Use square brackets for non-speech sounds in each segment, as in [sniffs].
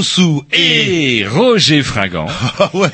Jean-Loup Grossou et... Fringant. [laughs] Ah ouais,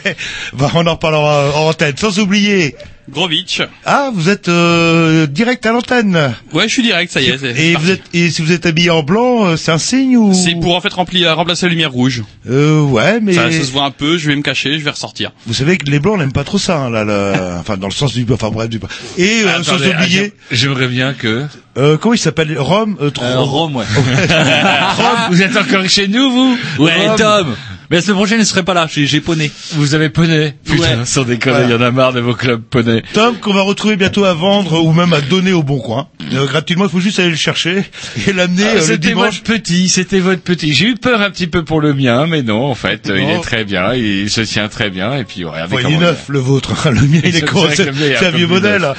bah on en reparlera en antenne, sans oublier. Grovitch. Ah, vous êtes euh, direct à l'antenne. Ouais, je suis direct, ça y est. Et parti. vous êtes et si vous êtes habillé en blanc, euh, c'est un signe ou? C'est pour en fait remplir, remplacer la lumière rouge. euh, ouais, mais Ça, ça se voit un peu, je vais me cacher, je vais ressortir. vous savez que les blancs n'aiment pas trop ça hein, là, là [laughs] enfin dans le sens du enfin bref du et euh, sans oublier ah, J'aimerais bien que... euh, comment il s'appelle? Rome euh, Rome, ouais. [laughs] vous êtes encore chez nous, vous? Ouais, Rome Tom. Mais la semaine prochaine, je serai pas là. J'ai j'ai poney. Vous avez poney Putain, Ouais. sans déconner, il y en a marre de vos clubs poney. Tom qu'on va retrouver bientôt à vendre ou même à donner au bon coin. Euh, gratuitement, il faut juste aller le chercher et l'amener Ah, euh, le c'était votre petit, c'était votre petit. J'ai eu peur un petit peu pour le mien, mais non, en fait, euh, il est très bien, il se tient très bien, et puis regardez Bon, il est neuf le vôtre, hein. le mien il est con, c'est un vieux modèle. Moi,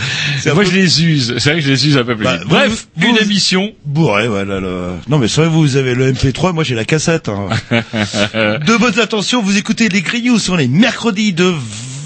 peu je les use. C'est vrai que je les use un peu plus. Bah. Bref, vous- une vous- émission. bourré, voilà. Le... Non, mais c'est vrai, vous avez le MP3, moi j'ai la cassette. Hein. [laughs] de bonnes intentions, vous écoutez les Grignoux sur les mercredis de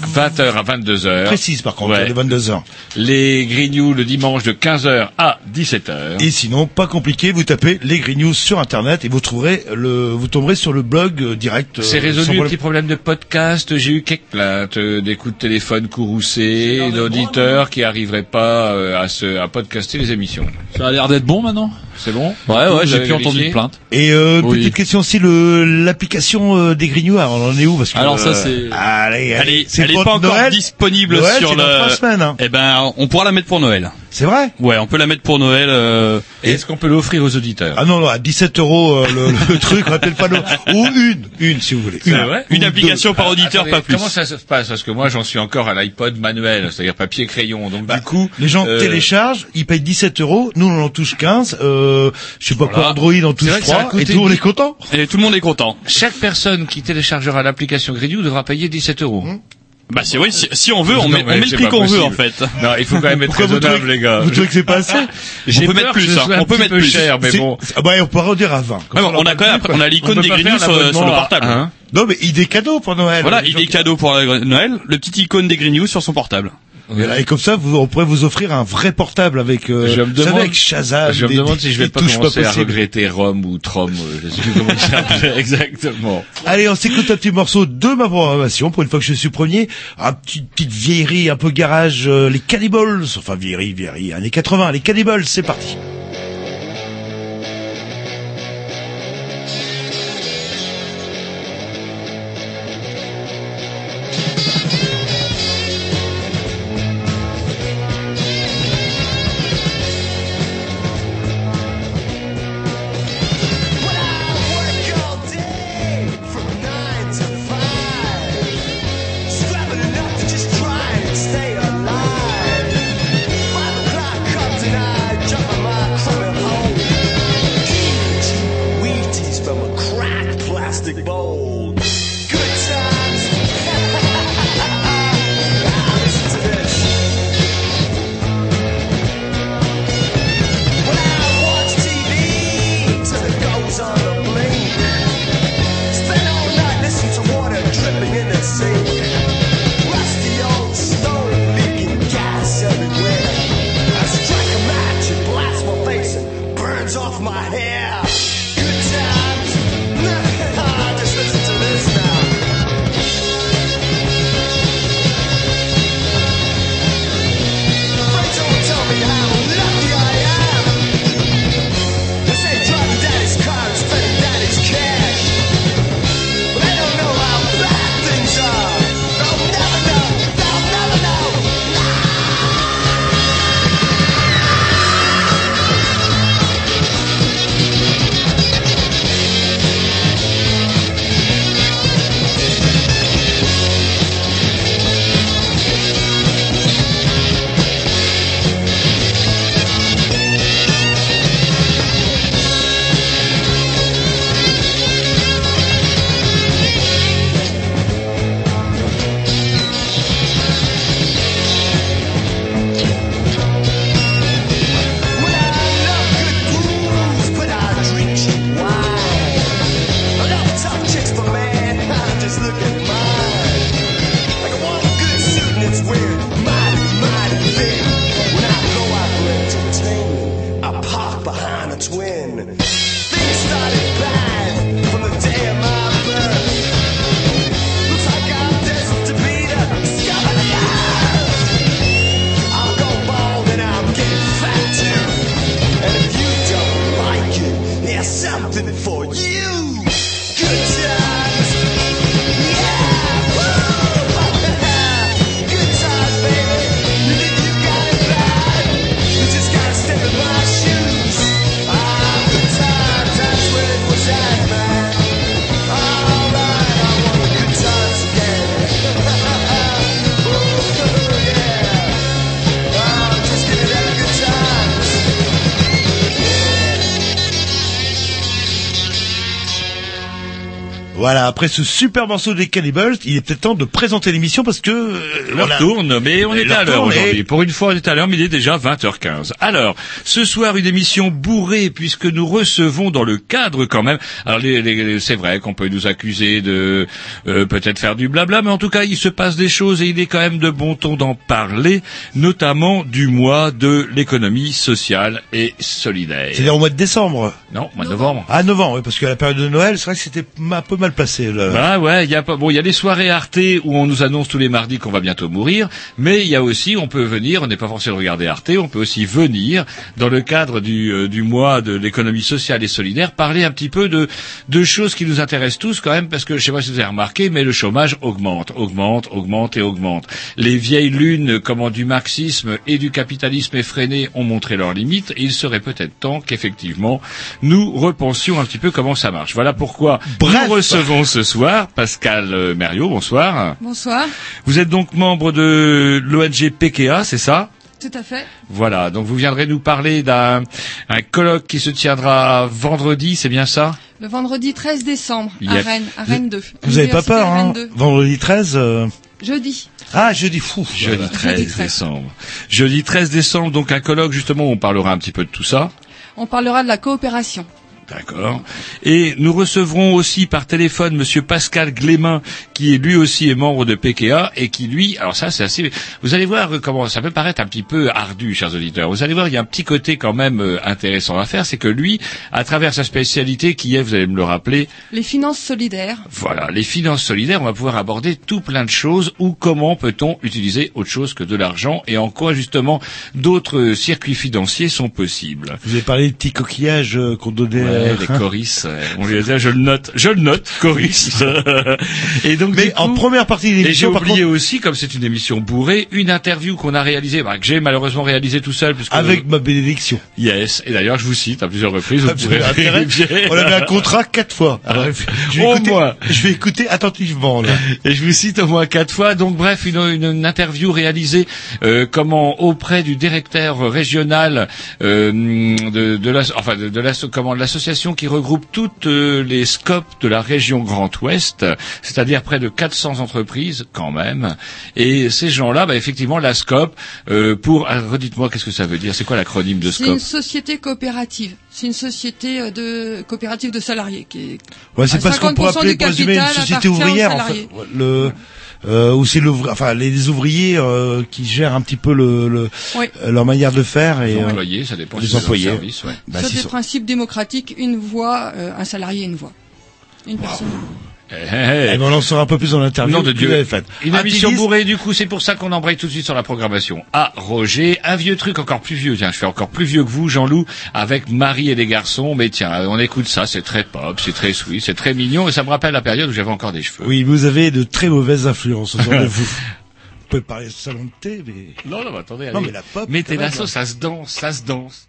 20h à 22h. précise par contre, Ouais. les 22 heures. Les Grignoux le dimanche de 15h à 17h. Et sinon, pas compliqué, vous tapez les Grignoux sur internet et vous trouverez le, vous tomberez sur le blog euh, direct. euh, C'est sans résolu le problème. petit problème de podcast. J'ai eu quelques plaintes euh, des coups de téléphone courroucés, d'auditeurs qui arriveraient pas euh, à se à podcaster les émissions. Ça a l'air d'être bon maintenant? C'est bon Ouais, ouais, j'ai plus entendu de plainte. Et euh, Oui. petite question aussi, le l'application euh, des Grignoux, alors, on en est où? Parce que, Alors ça, euh, c'est- allez, Elle allez, est, c'est elle est pour pas encore Noël. disponible Noël, sur c'est dans le. trois semaines. Hein. Eh ben, on pourra la mettre pour Noël. C'est vrai Ouais, on peut la mettre pour Noël. euh, Et est-ce qu'on peut l'offrir aux auditeurs Ah non, non, à 17 euros euh, le, le truc, on va peut-être pas le... Ou une, une si vous voulez. C'est Une, vrai Une deux. application par auditeur, Attendez, pas plus. Comment ça se passe? Parce que moi, j'en suis encore à l'iPod manuel, c'est-à-dire papier crayon. Donc Bah, du coup, les gens euh, téléchargent, ils payent 17 euros, nous on en touche 15, euh, je sais pas quoi, Voilà. Android en touche vrai que ça a 3, et tout le monde est content. Et tout le monde est content. chaque personne qui téléchargera l'application Grignoux devra payer 17 euros. Bah c'est oui, si, si on veut, on Non, met, on met le prix qu'on veut en fait. Non, il faut quand même être Pourquoi vous raisonnable, trouvez- les gars. Vous trouvez que c'est pas [laughs] assez J'ai peut peur mettre plus, hein. On peut petit mettre plus. cher, mais bon. Ah bah on pourra en dire à 20. Comme Ouais, ça, on a quand même, on a l'icône peut des Grignoux sur, sur le portable. un. Non mais idée cadeau pour Noël. Voilà, il est cadeau pour Noël, le petit icône des Grignoux sur son portable. Et comme ça, vous, on pourrait vous offrir un vrai portable avec, euh, Je me vous savez, demande- avec Shazam. Je me des- demande si je vais pas commencer à possibles. regretter Rome ou Trom, euh, je sais plus comment ça [laughs] exactement. Allez, on s'écoute un petit morceau de ma programmation pour une fois que je suis premier. Un petit petite vieillerie, un peu garage, euh, les Cannibals. Enfin vieillerie, vieillerie, années 80, les Cannibals, c'est parti. bought it for Voilà, après ce super morceau des Cannibals, il est peut-être temps de présenter l'émission parce que... euh, L'heure voilà. tourne, mais on est à l'heure et- aujourd'hui. Pour une fois, on est à l'heure, mais il est déjà 20h15. Alors, ce soir, une émission bourrée, puisque nous recevons dans le cadre quand même... Alors, les, les- c'est vrai qu'on peut nous accuser de euh, peut-être faire du blabla, mais en tout cas, il se passe des choses et il est quand même de bon ton d'en parler, notamment du mois de l'économie sociale et solidaire. C'est-à-dire au mois de décembre. Non, mois de novembre. Ah, novembre, oui, parce qu'à la période de Noël, c'est vrai que c'était un peu mal placé. Là. Bah ouais, il y a pas bon, il y a les soirées Arte où on nous annonce tous les mardis qu'on va bientôt mourir, mais il y a aussi on peut venir, on n'est pas forcé de regarder Arte, on peut aussi venir dans le cadre du euh, du mois de l'économie sociale et solidaire parler un petit peu de de choses qui nous intéressent tous quand même parce que je sais pas si vous avez remarqué mais le chômage augmente, augmente, augmente et augmente. Les vieilles lunes comment du marxisme et du capitalisme effréné ont montré leurs limites et il serait peut-être temps qu'effectivement nous repensions un petit peu comment ça marche. Voilà pourquoi Bref. nous recevons ce soir Pascal euh, Mériot, bonsoir. Bonsoir, Vous êtes donc membre de l'ONG PKA, c'est ça? Tout à fait. Voilà, donc vous viendrez nous parler d'un un colloque qui se tiendra vendredi, c'est bien ça? Le vendredi 13 décembre à. Rennes, à Rennes 2. Vous avez pas peur, hein Rennes 2. Vendredi 13... euh, Jeudi. Ah, jeudi fou. Jeudi Voilà. 13 Jeudi 13. décembre. Jeudi 13 décembre, donc un colloque justement où on parlera un petit peu de tout ça. On parlera de la coopération. D'accord. Et nous recevrons aussi par téléphone Monsieur Pascal Glémin, qui est lui aussi est membre de PKA et qui lui, alors ça c'est assez. Vous allez voir comment ça peut paraître un petit peu ardu, chers auditeurs. Vous allez voir, il y a un petit côté quand même euh, intéressant à faire, c'est que lui, à travers sa spécialité qui est, vous allez me le rappeler, Les finances solidaires. voilà, les finances solidaires, on va pouvoir aborder tout plein de choses ou comment peut-on utiliser autre chose que de l'argent et en quoi justement d'autres euh, circuits financiers sont possibles. Vous avez parlé des petits coquillages euh, qu'on donnait... Ouais, euh, les choris, ouais. on lui a dit, je le note, je le note, choris. [laughs] et donc, Mais en première partie de j'ai l'émission, par oublié contre, aussi, comme c'est une émission bourrée, une interview qu'on a réalisée, bah, que j'ai malheureusement réalisée tout seul, puisque avec ma bénédiction. yes. Et d'ailleurs, je vous cite à plusieurs reprises. Vous pourrez. On avait un contrat quatre fois. Alors, je, vais Au écouter, moins. je vais écouter attentivement. Là. Et je vous cite au moins quatre fois. Donc bref, une, une- une interview réalisée euh, comment auprès du directeur régional euh, de, de la, enfin de, de la, comment de l'association qui regroupe toutes euh, les scopes de la région Grand Ouest, c'est-à-dire près de 400 entreprises quand même. Et ces gens-là, bah, effectivement, la scope euh, pour ah, redites-moi qu'est-ce que ça veut dire? C'est quoi l'acronyme de C'est une scope? société coopérative. C'est une société euh, de coopérative de salariés qui est Ouais, c'est À pas ce qu'on pourrait 50% appeler une société ouvrière. En fait. Euh, où c'est l'ouvri- enfin les ouvriers euh, qui gèrent un petit peu le, le- Oui. euh, leur manière de faire et Les euh, employés, ça dépend le employés. service, ouais. bah, Sur des ça. principes démocratiques, une voix, euh, un salarié, une voix. Une personne. Eh, eh, Eh ben, on en saura un peu plus dans l'interview. Nom de Dieu. Une Un émission bourrée, du coup, c'est pour ça qu'on embraye tout de suite sur la programmation. Ah, Roger, un vieux truc encore plus vieux. Tiens, je fais encore plus vieux que vous, Jean-Loup, avec Marie et les garçons. Mais tiens, on écoute ça, c'est très pop, c'est très sweet, c'est très mignon, et ça me rappelle la période où j'avais encore des cheveux. Oui, vous avez de très mauvaises influences autour de [laughs] vous. Vous pouvez parler de salon de thé, mais Non, non, mais attendez, non, allez. mais la pop. Mettez la sauce, ça se danse, ça se danse.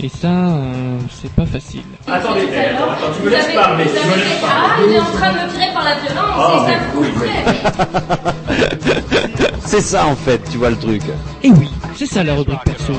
Et ça, euh, c'est pas facile. Attendez, attends, attends, tu me laisses parler, tu me laisses parler. Ah, il est en train de me tirer par la violence, c'est ça que vous. C'est ça en fait, tu vois le truc. Et oui, c'est ça la rubrique perso.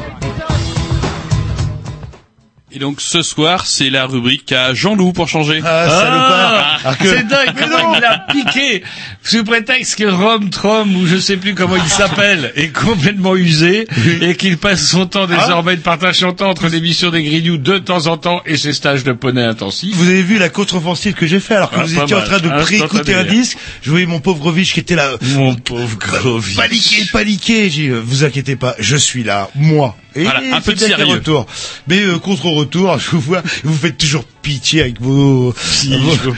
Et donc ce soir, c'est la rubrique à Jean-Loup pour changer. Ah, salopard. Alors que- C'est dingue [laughs] comment il a piqué sous prétexte que Rom Trom ou je sais plus comment il s'appelle [laughs] est complètement usé et qu'il passe son temps désormais de partage chantant entre l'émission des Grignoux de temps en temps et ses stages de poney intensifs. Vous avez vu la contre-offensive que j'ai fait alors que Ah, vous étiez en train de préécouter un Instantané. disque. Je voyais mon pauvre Grovitch qui était là. Mon pauvre Grovitch. Paniqué, paniqué. J'ai dit, euh, vous inquiétez pas, je suis là, moi. Et Voilà, un peu de sérieux. retour. Mais euh, contre-retour, [laughs] je vous vois, vous faites toujours pitié avec vos, Si, vos- votre,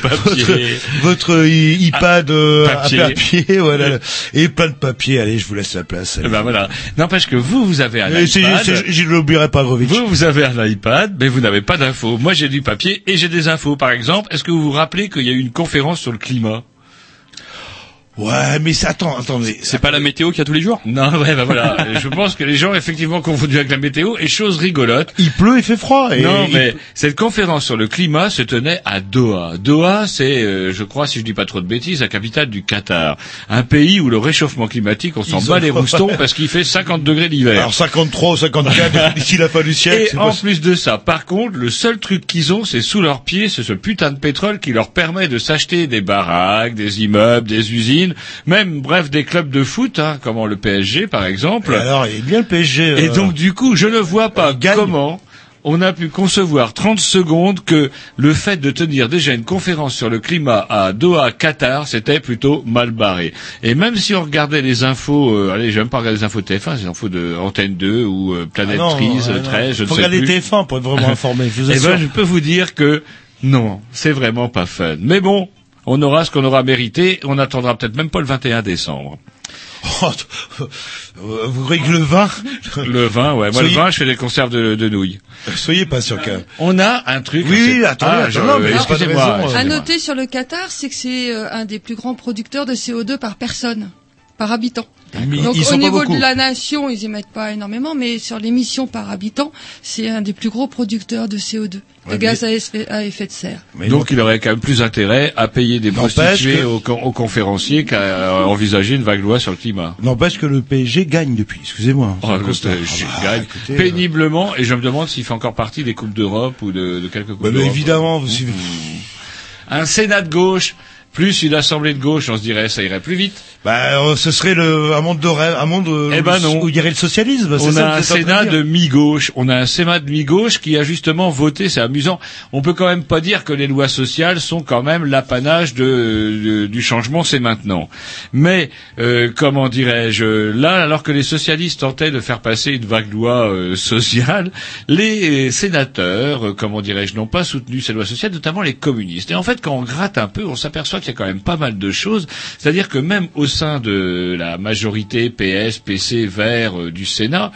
votre i- iPad euh, à papier. papier, [laughs] voilà, et plein de papier. Allez, je vous laisse la place. Eh ben voilà. N'empêche que vous, vous avez un Et c'est- iPad. je l'oublierai pas, Grovitch. Vous, vous avez un iPad, mais vous n'avez pas d'infos. Moi, j'ai du papier et j'ai des infos. Par exemple, est-ce que vous vous rappelez qu'il y a eu une conférence sur le climat? Ouais, mais c'est- attends, attendez. C'est pas la météo qu'il y a tous les jours? Non, ouais, bah voilà. Je pense que les gens effectivement confondus avec la météo et chose rigolote. Il pleut, il fait froid. Et non, mais cette conférence sur le climat se tenait à Doha. Doha, c'est, euh, je crois, si je dis pas trop de bêtises, la capitale du Qatar. Un pays où le réchauffement climatique, on s'en bat les roustons parce qu'il fait 50 degrés l'hiver. Alors 53 ou 54, [laughs] d'ici la fin du siècle. Et en possible. plus de ça, par contre, le seul truc qu'ils ont, c'est sous leurs pieds, c'est ce putain de pétrole qui leur permet de s'acheter des baraques, des immeubles, des usines, même, bref, des clubs de foot, hein, comme le PSG par exemple. Et alors, il est bien le PSG. Et euh, donc, du coup, je ne vois pas gagne. comment on a pu concevoir 30 secondes que le fait de tenir déjà une conférence sur le climat à Doha, Qatar, c'était plutôt mal barré. Et même si on regardait les infos, euh, allez, j'aime pas regarder les infos TF1, les infos de Antenne 2 ou euh, ah Planète non, 13, ah non. 13, je ne Faut sais regarder plus. TF1 pour être vraiment informé. Je vous [laughs] Eh ben, je peux vous dire que non, c'est vraiment pas fun. Mais bon, on aura ce qu'on aura mérité. On attendra peut-être même pas le 21 décembre. Oh, euh, vous croyez que le vin [laughs] Le vin, ouais. Moi, Soyez- le vin, je fais des conserves de, de nouilles. Soyez pas sûr quand même. On a un truc. Oui, attendez, Ah, attendez, je- non, mais excusez-moi, euh, À noter sur le Qatar, c'est que c'est euh, un des plus grands producteurs de CO2 par personne, par habitant. Mais Donc ils sont au niveau beaucoup. de la nation, ils émettent pas énormément, mais sur l'émission par habitant, c'est un des plus gros producteurs de CO2, de gaz à effet, à effet de serre. Mais Donc il aurait quand même plus intérêt à payer des prostituées que- aux, con- aux conférenciers qu'à euh, envisager une vague loi sur le climat. N'empêche que le PSG gagne depuis. Excusez-moi. Oh, le Constat. PSG Ah gagne écoutez, péniblement et je me demande s'il fait encore partie des coupes d'Europe ou de, de quelques coupes bah, d'Europe. évidemment, vous suivez. Un Sénat de gauche plus une assemblée de gauche, on se dirait ça irait plus vite. Bah, euh, ce serait le, un monde de rêve, un monde euh, Eh ben non. où il y aurait le socialisme. On ça a un Sénat de mi-gauche. On a un Sénat de mi-gauche qui a justement voté. C'est amusant. On peut quand même pas dire que les lois sociales sont quand même l'apanage de, de- du changement. C'est maintenant. Mais euh, comment dirais-je Là, alors que les socialistes tentaient de faire passer une vague loi euh, sociale, les sénateurs, euh, comment dirais-je, n'ont pas soutenu ces lois sociales, notamment les communistes. Et en fait, quand on gratte un peu, on s'aperçoit y a quand même pas mal de choses. C'est-à-dire que même au sein de la majorité PS, PC, Vert euh, du Sénat,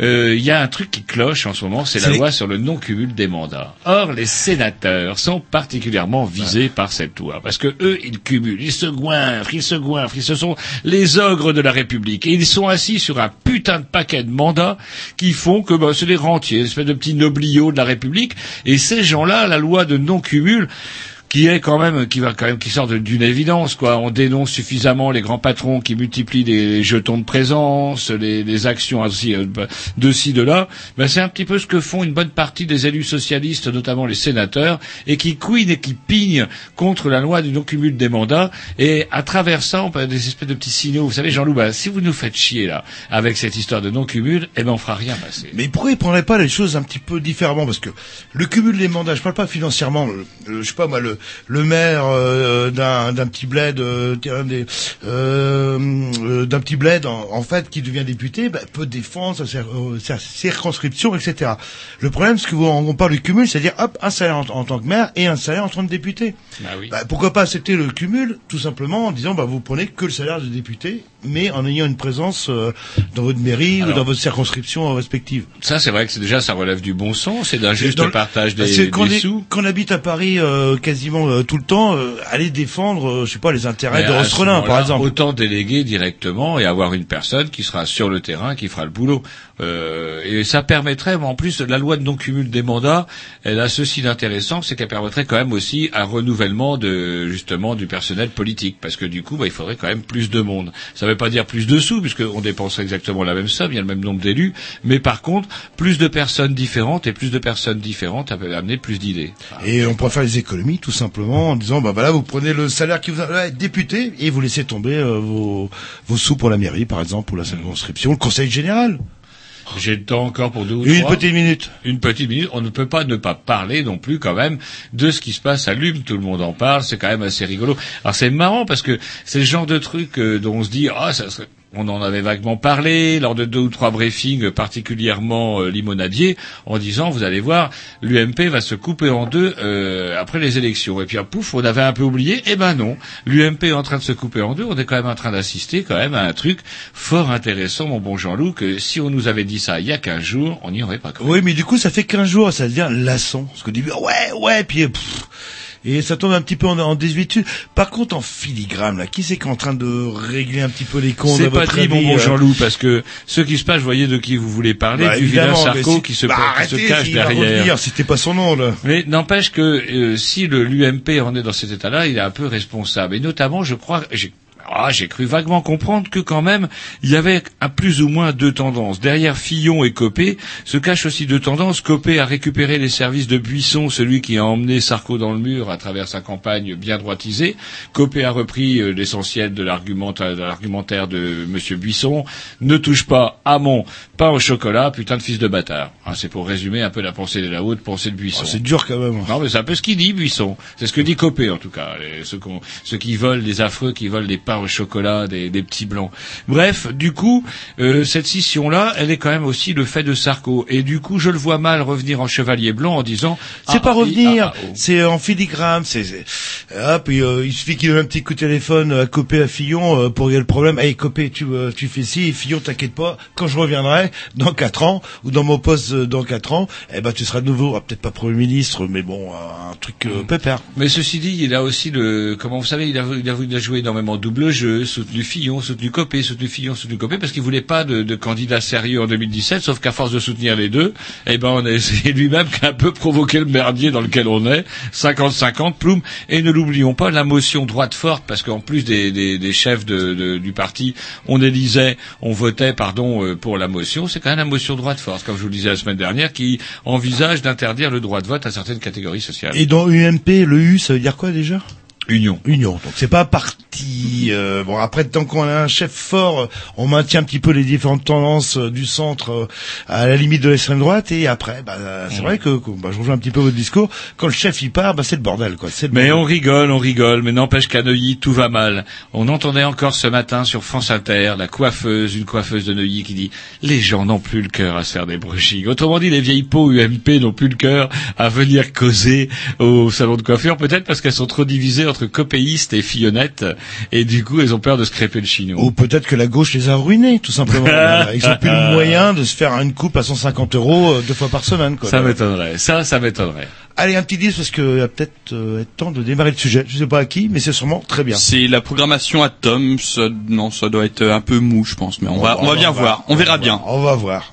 euh, il y a un truc qui cloche en ce moment, c'est la C'est- loi sur le non-cumul des mandats. Or, les sénateurs sont particulièrement visés par cette loi, parce que eux, ils cumulent, ils se goinfrent, ils se goinfrent, ils se sont les ogres de la République, et ils sont assis sur un putain de paquet de mandats qui font que bah, c'est des rentiers, une espèce de petits nobliaux de la République, et ces gens-là, la loi de non-cumul, qui est quand même qui va quand même qui sort d'une évidence quoi. On dénonce suffisamment les grands patrons qui multiplient les jetons de présence, les, les actions ainsi euh, de ci de là. Ben, c'est un petit peu ce que font une bonne partie des élus socialistes, notamment les sénateurs, et qui couinent et qui pignent contre la loi du non-cumul des mandats. Et à travers ça, on peut avoir des espèces de petits signaux. Vous savez, Jean-Loup, ben, si vous nous faites chier là avec cette histoire de non-cumul, eh ben on fera rien passer. Mais pourquoi ils prendraient pas les choses un petit peu différemment? Parce que le cumul des mandats, je parle pas financièrement. le- le- je sais pas moi, le, le maire euh, d'un petit bled, euh, euh, d'un petit bled en, en fait qui devient député, bah, peut défendre sa, cir- sa circonscription, etc. Le problème, c'est que vous, on parle du cumul, c'est-à-dire hop un salaire en, en tant que maire et un salaire en tant que député. Bah oui. Bah, pourquoi pas accepter le cumul, tout simplement en disant bah vous prenez que le salaire de député, mais en ayant une présence euh, dans votre mairie Alors- ou dans votre circonscription respective. Ça, c'est vrai que c'est déjà ça relève du bon sens et d'un juste Dans partage des, quand, des est- sous. quand on habite à Paris euh, quasiment euh, tout le temps, euh, aller défendre, euh, je sais pas, les intérêts Mais de Rostrelin, par exemple. Autant déléguer directement et avoir une personne qui sera sur le terrain, qui fera le boulot. Euh, et ça permettrait, en plus, la loi de non-cumul des mandats, elle a ceci d'intéressant, c'est qu'elle permettrait quand même aussi un renouvellement de justement du personnel politique, parce que du coup, bah, il faudrait quand même plus de monde. Ça ne veut pas dire plus de sous, puisqu'on dépenserait exactement la même somme, il y a le même nombre d'élus, mais par contre, plus de personnes différentes et plus de personnes différentes, peut amener plus d'idées. Et on pourrait faire les économies tout simplement en disant bah voilà vous prenez le salaire qui vous a être député et vous laissez tomber euh, vos, vos sous pour la mairie par exemple pour la circonscription, le conseil général. J'ai le temps encore pour deux ou Une trois petite minute. Une petite minute. On ne peut pas ne pas parler non plus quand même de ce qui se passe à Lume. Tout le monde en parle. C'est quand même assez rigolo. Alors c'est marrant parce que c'est le genre de truc euh, dont on se dit ah ça serait on en avait vaguement parlé lors de deux ou trois briefings particulièrement euh, limonadiers en disant vous allez voir l'UMP va se couper en deux euh, après les élections. Et puis pouf on avait un peu oublié. Eh ben non. l'UMP est en train de se couper en deux. On est quand même en train d'assister quand même à un truc fort intéressant mon bon Jean-Loup que si on nous avait dit ça il y a 15 jours on n'y aurait pas cru. Oui mais du coup ça fait 15 jours ça devient lassant. Parce que du ouais ouais puis pff, et ça tombe un petit peu en, en désuétude. Par contre, en filigrane, là, qui c'est qui est en train de régler un petit peu les comptes C'est pas mon bon euh Jean-Loup, parce que ce qui se passe, vous voyez de qui vous voulez parler, Bah, du vilain Sarko qui se, Bah, qui se arrêtez, cache il derrière. c'était pas son nom, là. Mais n'empêche que euh, si le l'UMP en est dans cet état-là, il est un peu responsable. Et notamment, je crois, j'ai ah, j'ai cru vaguement comprendre que quand même, il y avait à plus ou moins deux tendances. Derrière Fillon et Copé se cachent aussi deux tendances. Copé a récupéré les services de Buisson, celui qui a emmené Sarko dans le mur à travers sa campagne bien droitisée. Copé a repris euh, l'essentiel de l'argument- de l'argumentaire de Monsieur Buisson. Ne touche pas à mon pain au chocolat, putain de fils de bâtard. Hein, c'est pour résumer un peu la pensée de la haute pensée de Buisson. Oh, c'est dur quand même. Non, mais c'est un peu ce qu'il dit, Buisson. C'est ce que dit Copé, en tout cas. Les- ceux, qui volent, les affreux, qui volent des pains au chocolat, des, des petits blancs. Bref, du coup, euh, cette scission-là, elle est quand même aussi le fait de Sarko. Et du coup, je le vois mal revenir en chevalier blanc en disant... C'est ah, pas revenir, ah, ah, oh. c'est en filigrane, c'est, hop, et, euh, il suffit qu'il donne un petit coup de téléphone à Copé, à Fillon, euh, pour régler le problème. Hey, Copé, tu, euh, tu fais ci, et Fillon, t'inquiète pas, quand je reviendrai, dans quatre ans, ou dans mon poste euh, dans quatre ans, eh ben, tu seras de nouveau, ah, peut-être pas Premier ministre, mais bon, euh, un truc euh, pépère. Mais ceci dit, il a aussi le, comment vous savez, il a, il a, il a joué énormément de double jeu, soutenu Fillon, soutenu Copé, soutenu Fillon, soutenu Copé, parce qu'il voulait pas de, candidat sérieux en 2017, sauf qu'à force de soutenir les deux, eh ben, on a essayé lui-même qui a un peu provoqué le merdier dans lequel on est, 50-50, ploum, et ne l'oublions pas, la motion droite forte, parce qu'en plus des, chefs du parti, on élisait, on votait, pardon, euh, pour la motion, c'est quand même la motion droite forte, comme je vous le disais la semaine dernière, qui envisage d'interdire le droit de vote à certaines catégories sociales. Et dans UMP, le U, ça veut dire quoi déjà? Union. Union. Donc c'est pas parti. euh, bon après tant qu'on a un chef fort, euh, on maintient un petit peu les différentes tendances euh, du centre euh, à la limite de l'extrême droite et après, bah, c'est vrai que, que- bah, je rejoins un petit peu votre discours. Quand le chef il part, bah, c'est le bordel quoi. C'est le Mais bordel. on rigole, on rigole, mais n'empêche qu'à Neuilly, tout va mal. On entendait encore ce matin sur France Inter la coiffeuse, une coiffeuse de Neuilly qui dit « Les gens n'ont plus le cœur à se faire des brushings. » Autrement dit, les vieilles peaux UMP n'ont plus le cœur à venir causer au salon de coiffure, peut-être parce qu'elles sont trop divisées entre copéistes et fillonnettes, et du coup, elles ont peur de se crêper le chignon. Ou peut-être que la gauche les a ruinés, tout simplement. [laughs] Ils ont plus le moyen de se faire une coupe à 150 euros euh, deux fois par semaine. Quoi. Ça m'étonnerait, ça, ça m'étonnerait. Allez, un petit disque parce qu'il va peut-être euh, être temps de démarrer le sujet. Je sais pas à qui, mais c'est sûrement très bien. C'est la programmation Atom. Ça, non, ça doit être un peu mou, je pense, mais on, va, on va bien voir. On verra bien. On va voir.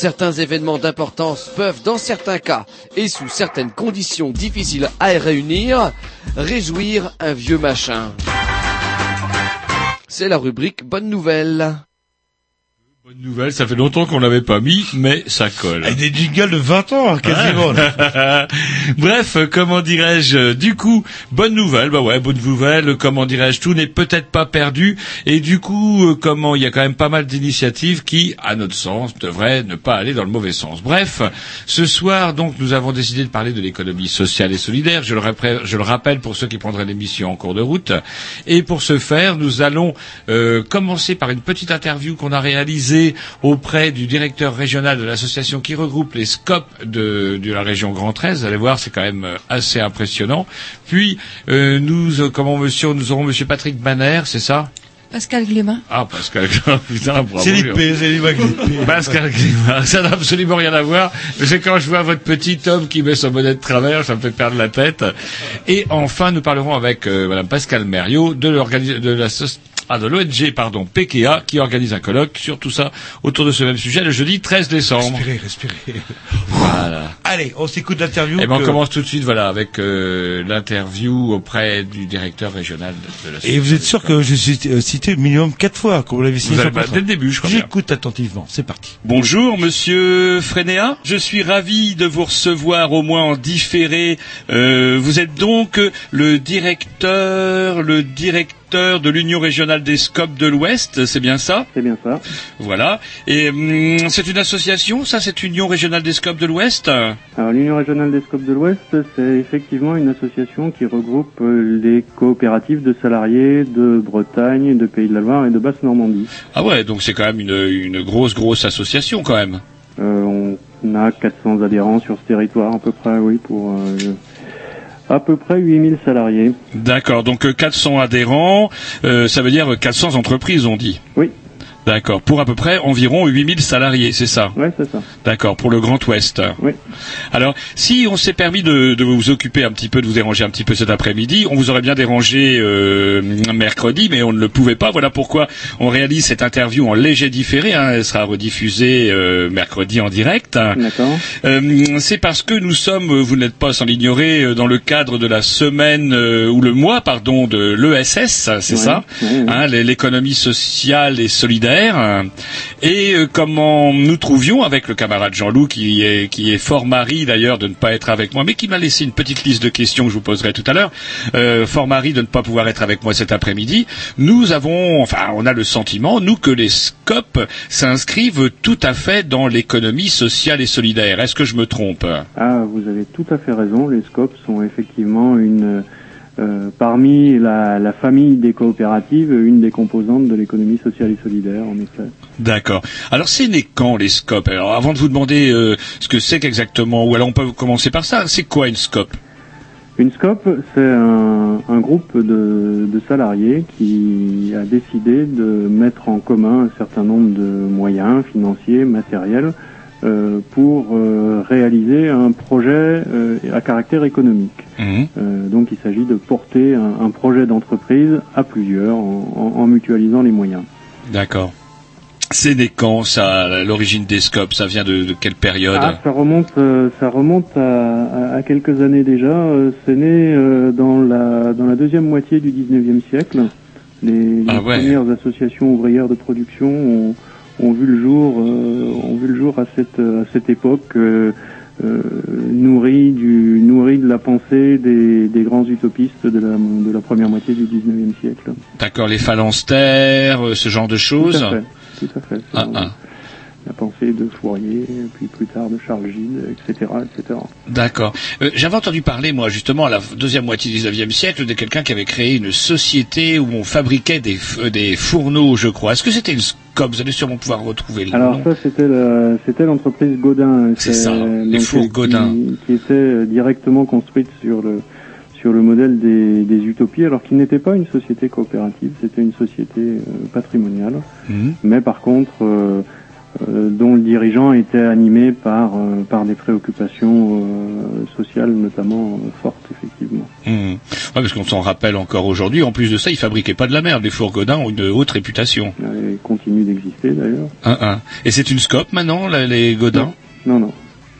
certains événements d'importance peuvent, dans certains cas, et sous certaines conditions difficiles à réunir, réjouir un vieux machin. C'est la rubrique Bonne Nouvelle. Bonne nouvelle, ça fait longtemps qu'on l'avait pas mis, mais ça colle. Avec des jingles de 20 ans, hein, quasiment. [laughs] Bref, comment dirais-je euh, Du coup, bonne nouvelle, bah ouais, bonne nouvelle. Comment dirais-je Tout n'est peut-être pas perdu, et du coup, euh, comment il y a quand même pas mal d'initiatives qui, à notre sens, devraient ne pas aller dans le mauvais sens. Bref, ce soir, donc, nous avons décidé de parler de l'économie sociale et solidaire. Je le, rappelle, je le rappelle pour ceux qui prendraient l'émission en cours de route. Et pour ce faire, nous allons euh, commencer par une petite interview qu'on a réalisée auprès du directeur régional de l'association qui regroupe les SCOP de, de la région Grand 13. Vous allez voir, c'est quand même euh, assez impressionnant. Puis, euh, nous, euh, comment monsieur, nous aurons monsieur Patrick Banner, c'est ça? Pascal Glémin. ah, Pascal, [laughs] putain, bravo. C'est l'IP, c'est l'IP. [laughs] Pascal Glémin, ça n'a absolument rien à voir. C'est quand je vois votre petit homme qui met son bonnet de travers, ça me fait perdre la tête. Et enfin, nous parlerons avec euh, Madame Pascal Mériot de de la ah, de l'ONG, pardon, PKA, qui organise un colloque sur tout ça autour de ce même sujet le jeudi 13 décembre. Respirez, respirez. Voilà. Allez, on s'écoute l'interview. Et ben, on que- commence tout de suite, voilà, avec euh, l'interview auprès du directeur régional de, de la Et vous êtes sûr que je suis euh, cité minimum quatre fois, comme vous l'avez signé Vous bah, le dès le début, je crois bien. J'écoute attentivement, c'est parti. Bonjour Monsieur Frénéa, je suis ravi de vous recevoir au moins en différé. Euh, vous êtes donc le directeur, le directeur de l'Union régionale des SCOP de l'Ouest, c'est bien ça C'est bien ça. Voilà. Et hum, c'est une association, ça, cette Union régionale des SCOP de l'Ouest Alors l'Union régionale des scopes de l'Ouest, c'est effectivement une association qui regroupe euh, les coopératives de salariés de Bretagne, de Pays de la Loire et de Basse-Normandie. Ah ouais, donc c'est quand même une, une grosse, grosse association quand même. Euh, on a 400 adhérents sur ce territoire à peu près, oui, pour euh, à peu près 8000 salariés. D'accord, donc euh, 400 adhérents, euh, ça veut dire 400 entreprises, on dit Oui. D'accord, pour à peu près environ 8000 salariés, c'est ça Ouais, c'est ça. D'accord, pour le Grand Ouest. Oui. Alors, si on s'est permis de, de vous occuper un petit peu, de vous déranger un petit peu cet après-midi, on vous aurait bien dérangé euh, mercredi, mais on ne le pouvait pas. Voilà pourquoi on réalise cette interview en léger différé. hein. Elle sera rediffusée euh, mercredi en direct. D'accord. Euh, c'est parce que nous sommes, vous n'êtes pas sans l'ignorer, dans le cadre de la semaine ou le mois, pardon, de l'ESS, c'est ça, hein, l'é- l'économie sociale et solidaire. Et euh, comment nous trouvions avec le camarade Jean-Loup, qui est qui est fort mari d'ailleurs de ne pas être avec moi, mais qui m'a laissé une petite liste de questions que je vous poserai tout à l'heure. Euh, fort mari de ne pas pouvoir être avec moi cet après-midi. Nous avons, enfin, on a le sentiment, nous, que les SCOP s'inscrivent tout à fait dans l'économie sociale et solidaire. Est-ce que je me trompe? Ah, vous avez tout à fait raison. Les scopes sont effectivement une euh, parmi la, la famille des coopératives, une des composantes de l'économie sociale et solidaire, en effet. D'accord. Alors c'est né quand les SCOP Alors avant de vous demander euh, ce que c'est qu'exactement, ou alors on peut commencer par ça, c'est quoi une SCOP Une SCOP, c'est un, un groupe de, de salariés qui a décidé de mettre en commun un certain nombre de moyens financiers, matériels, euh, pour euh, réaliser un projet euh, à caractère économique. Mhm. Euh, donc il s'agit de porter un, un projet d'entreprise à plusieurs en, en- en mutualisant les moyens. D'accord. C'est né quand ça, l'origine des SCOP Ça vient de, de quelle période Ah, ça remonte, euh, ça remonte à, à- à quelques années déjà. C'est né dans la dans la deuxième moitié du 19e siècle. Les, les Ah ouais. premières associations ouvrières de production ont, ont vu le jour, euh, ont vu le jour à cette à cette époque. euh, euh, nourries du nourries de la pensée des, des grands utopistes de la de la première moitié du 19e siècle. D'accord, les phalanstères, euh, ce genre de choses Tout à fait. Tout à fait. Ah, ah. La pensée de Fourier, puis plus tard de Charles Gide, etc., etc. D'accord. Euh, J'avais entendu parler, moi, justement, à la deuxième moitié du 19e siècle, de quelqu'un qui avait créé une société où on fabriquait des, euh, des fourneaux, je crois. Est-ce que c'était une SCOP Vous allez sûrement pouvoir retrouver le Alors nom. ça c'était l'entreprise Godin. C'est ça, les fours qui- Godin. Qui, était euh, directement construite sur le sur le modèle des, des utopies, alors qu'il n'était pas une société coopérative, c'était une société euh, patrimoniale, Mhm. mais par contre euh, dont le dirigeant était animé par euh, par des préoccupations euh, sociales notamment euh, fortes effectivement. Mhm. Ouais, parce qu'on s'en rappelle encore aujourd'hui. En plus de ça, ils fabriquaient pas de la merde. Les fours Godin ont une haute réputation. Et continue d'exister d'ailleurs. Et c'est une SCOP maintenant, là, les Godin Non non.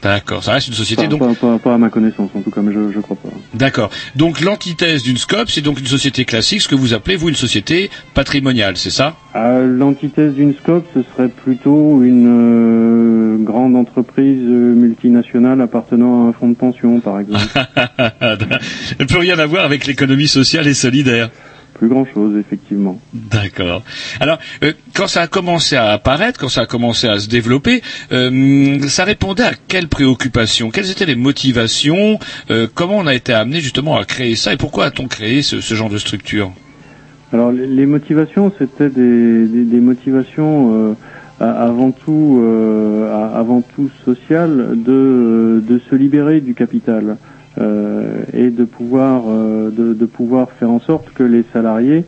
D'accord, ça reste une société Pas, donc. pas, pas- pas à ma connaissance en tout cas, mais je je crois pas. D'accord. Donc l'antithèse d'une SCOP, c'est donc une société classique, ce que vous appelez vous une société patrimoniale, c'est ça? L'antithèse d'une SCOP, ce serait plutôt une euh, grande entreprise euh, multinationale appartenant à un fonds de pension, par exemple. [laughs] Elle peut rien avoir avec l'économie sociale et solidaire. Plus grand chose, effectivement. D'accord. Alors, euh, quand ça a commencé à apparaître, quand ça a commencé à se développer, euh, ça répondait à quelles préoccupations? Quelles étaient les motivations? Euh, Comment on a été amené justement à créer ça? Et pourquoi a-t-on créé ce, ce genre de structure? Alors, les, les motivations, c'était des, des, des motivations avant tout, avant tout sociales, de, de se libérer du capital et de pouvoir, euh, de, de pouvoir faire en sorte que les salariés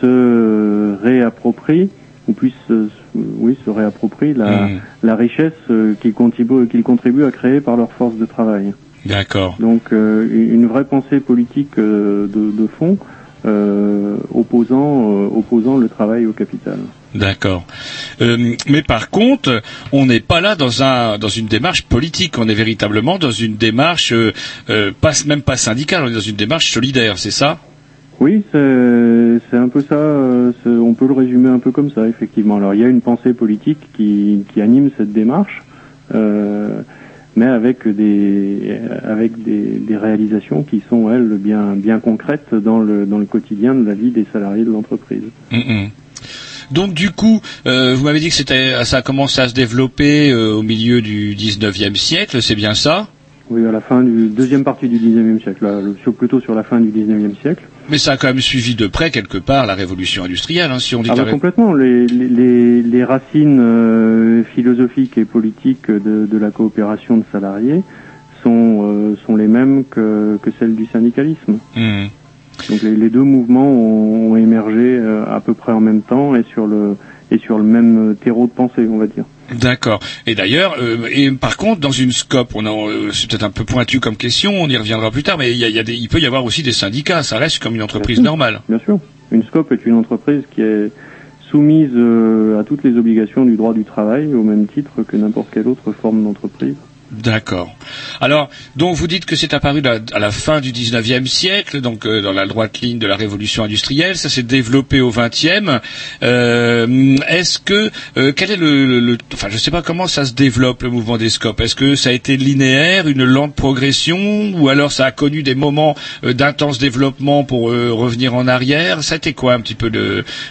se réapproprient ou puissent, euh, oui, se réapproprient la, Mhm. la richesse euh, qu'ils contribuent, contribuent à créer par leur force de travail. D'accord. Donc euh, une vraie pensée politique euh, de, de fond euh, opposant, euh, opposant le travail au capital. D'accord. Euh, mais par contre, on n'est pas là dans un dans une démarche politique. On est véritablement dans une démarche pas même pas syndicale. On est dans une démarche solidaire, c'est ça? Oui, c'est un peu ça. on peut le résumer un peu comme ça, effectivement. Alors il y a une pensée politique qui, qui anime cette démarche, euh, mais avec des avec des, des réalisations qui sont elles bien bien concrètes dans le dans le quotidien de la vie des salariés de l'entreprise. Mm, mm. Donc du coup, euh, vous m'avez dit que c'était ça a commencé à se développer euh, au milieu du 19e siècle, c'est bien ça? Oui, à la fin du deuxième partie du 19e siècle, là, plutôt sur la fin du 19e siècle. Mais ça a quand même suivi de près quelque part la révolution industrielle, hein, si on dit Ah bah, complètement. Les, les- les, les racines euh, philosophiques et politiques de, de la coopération de salariés sont, euh, sont les mêmes que, que celles du syndicalisme. Hmm. Donc les, les deux mouvements ont, ont émergé euh, à peu près en même temps et sur le et sur le même terreau de pensée, on va dire. D'accord. Et d'ailleurs, euh, et par contre, dans une scope, on euh, c'est peut-être un peu pointu comme question, on y reviendra plus tard, mais il, y a, il y a des, il peut y avoir aussi des syndicats. Ça reste comme une entreprise normale. Bien sûr. Une SCOP est une entreprise qui est soumise euh, à toutes les obligations du droit du travail au même titre que n'importe quelle autre forme d'entreprise. D'accord. Alors, donc vous dites que c'est apparu à la fin du 19e siècle, donc euh, dans la droite ligne de la révolution industrielle, ça s'est développé au 20e. Euh, Est-ce que euh, quel est le, le- le- enfin je sais pas comment ça se développe le mouvement des scopes. Est-ce que ça a été linéaire, une lente progression, ou alors ça a connu des moments euh, d'intense développement pour euh, revenir en arrière? Ça a été quoi un petit peu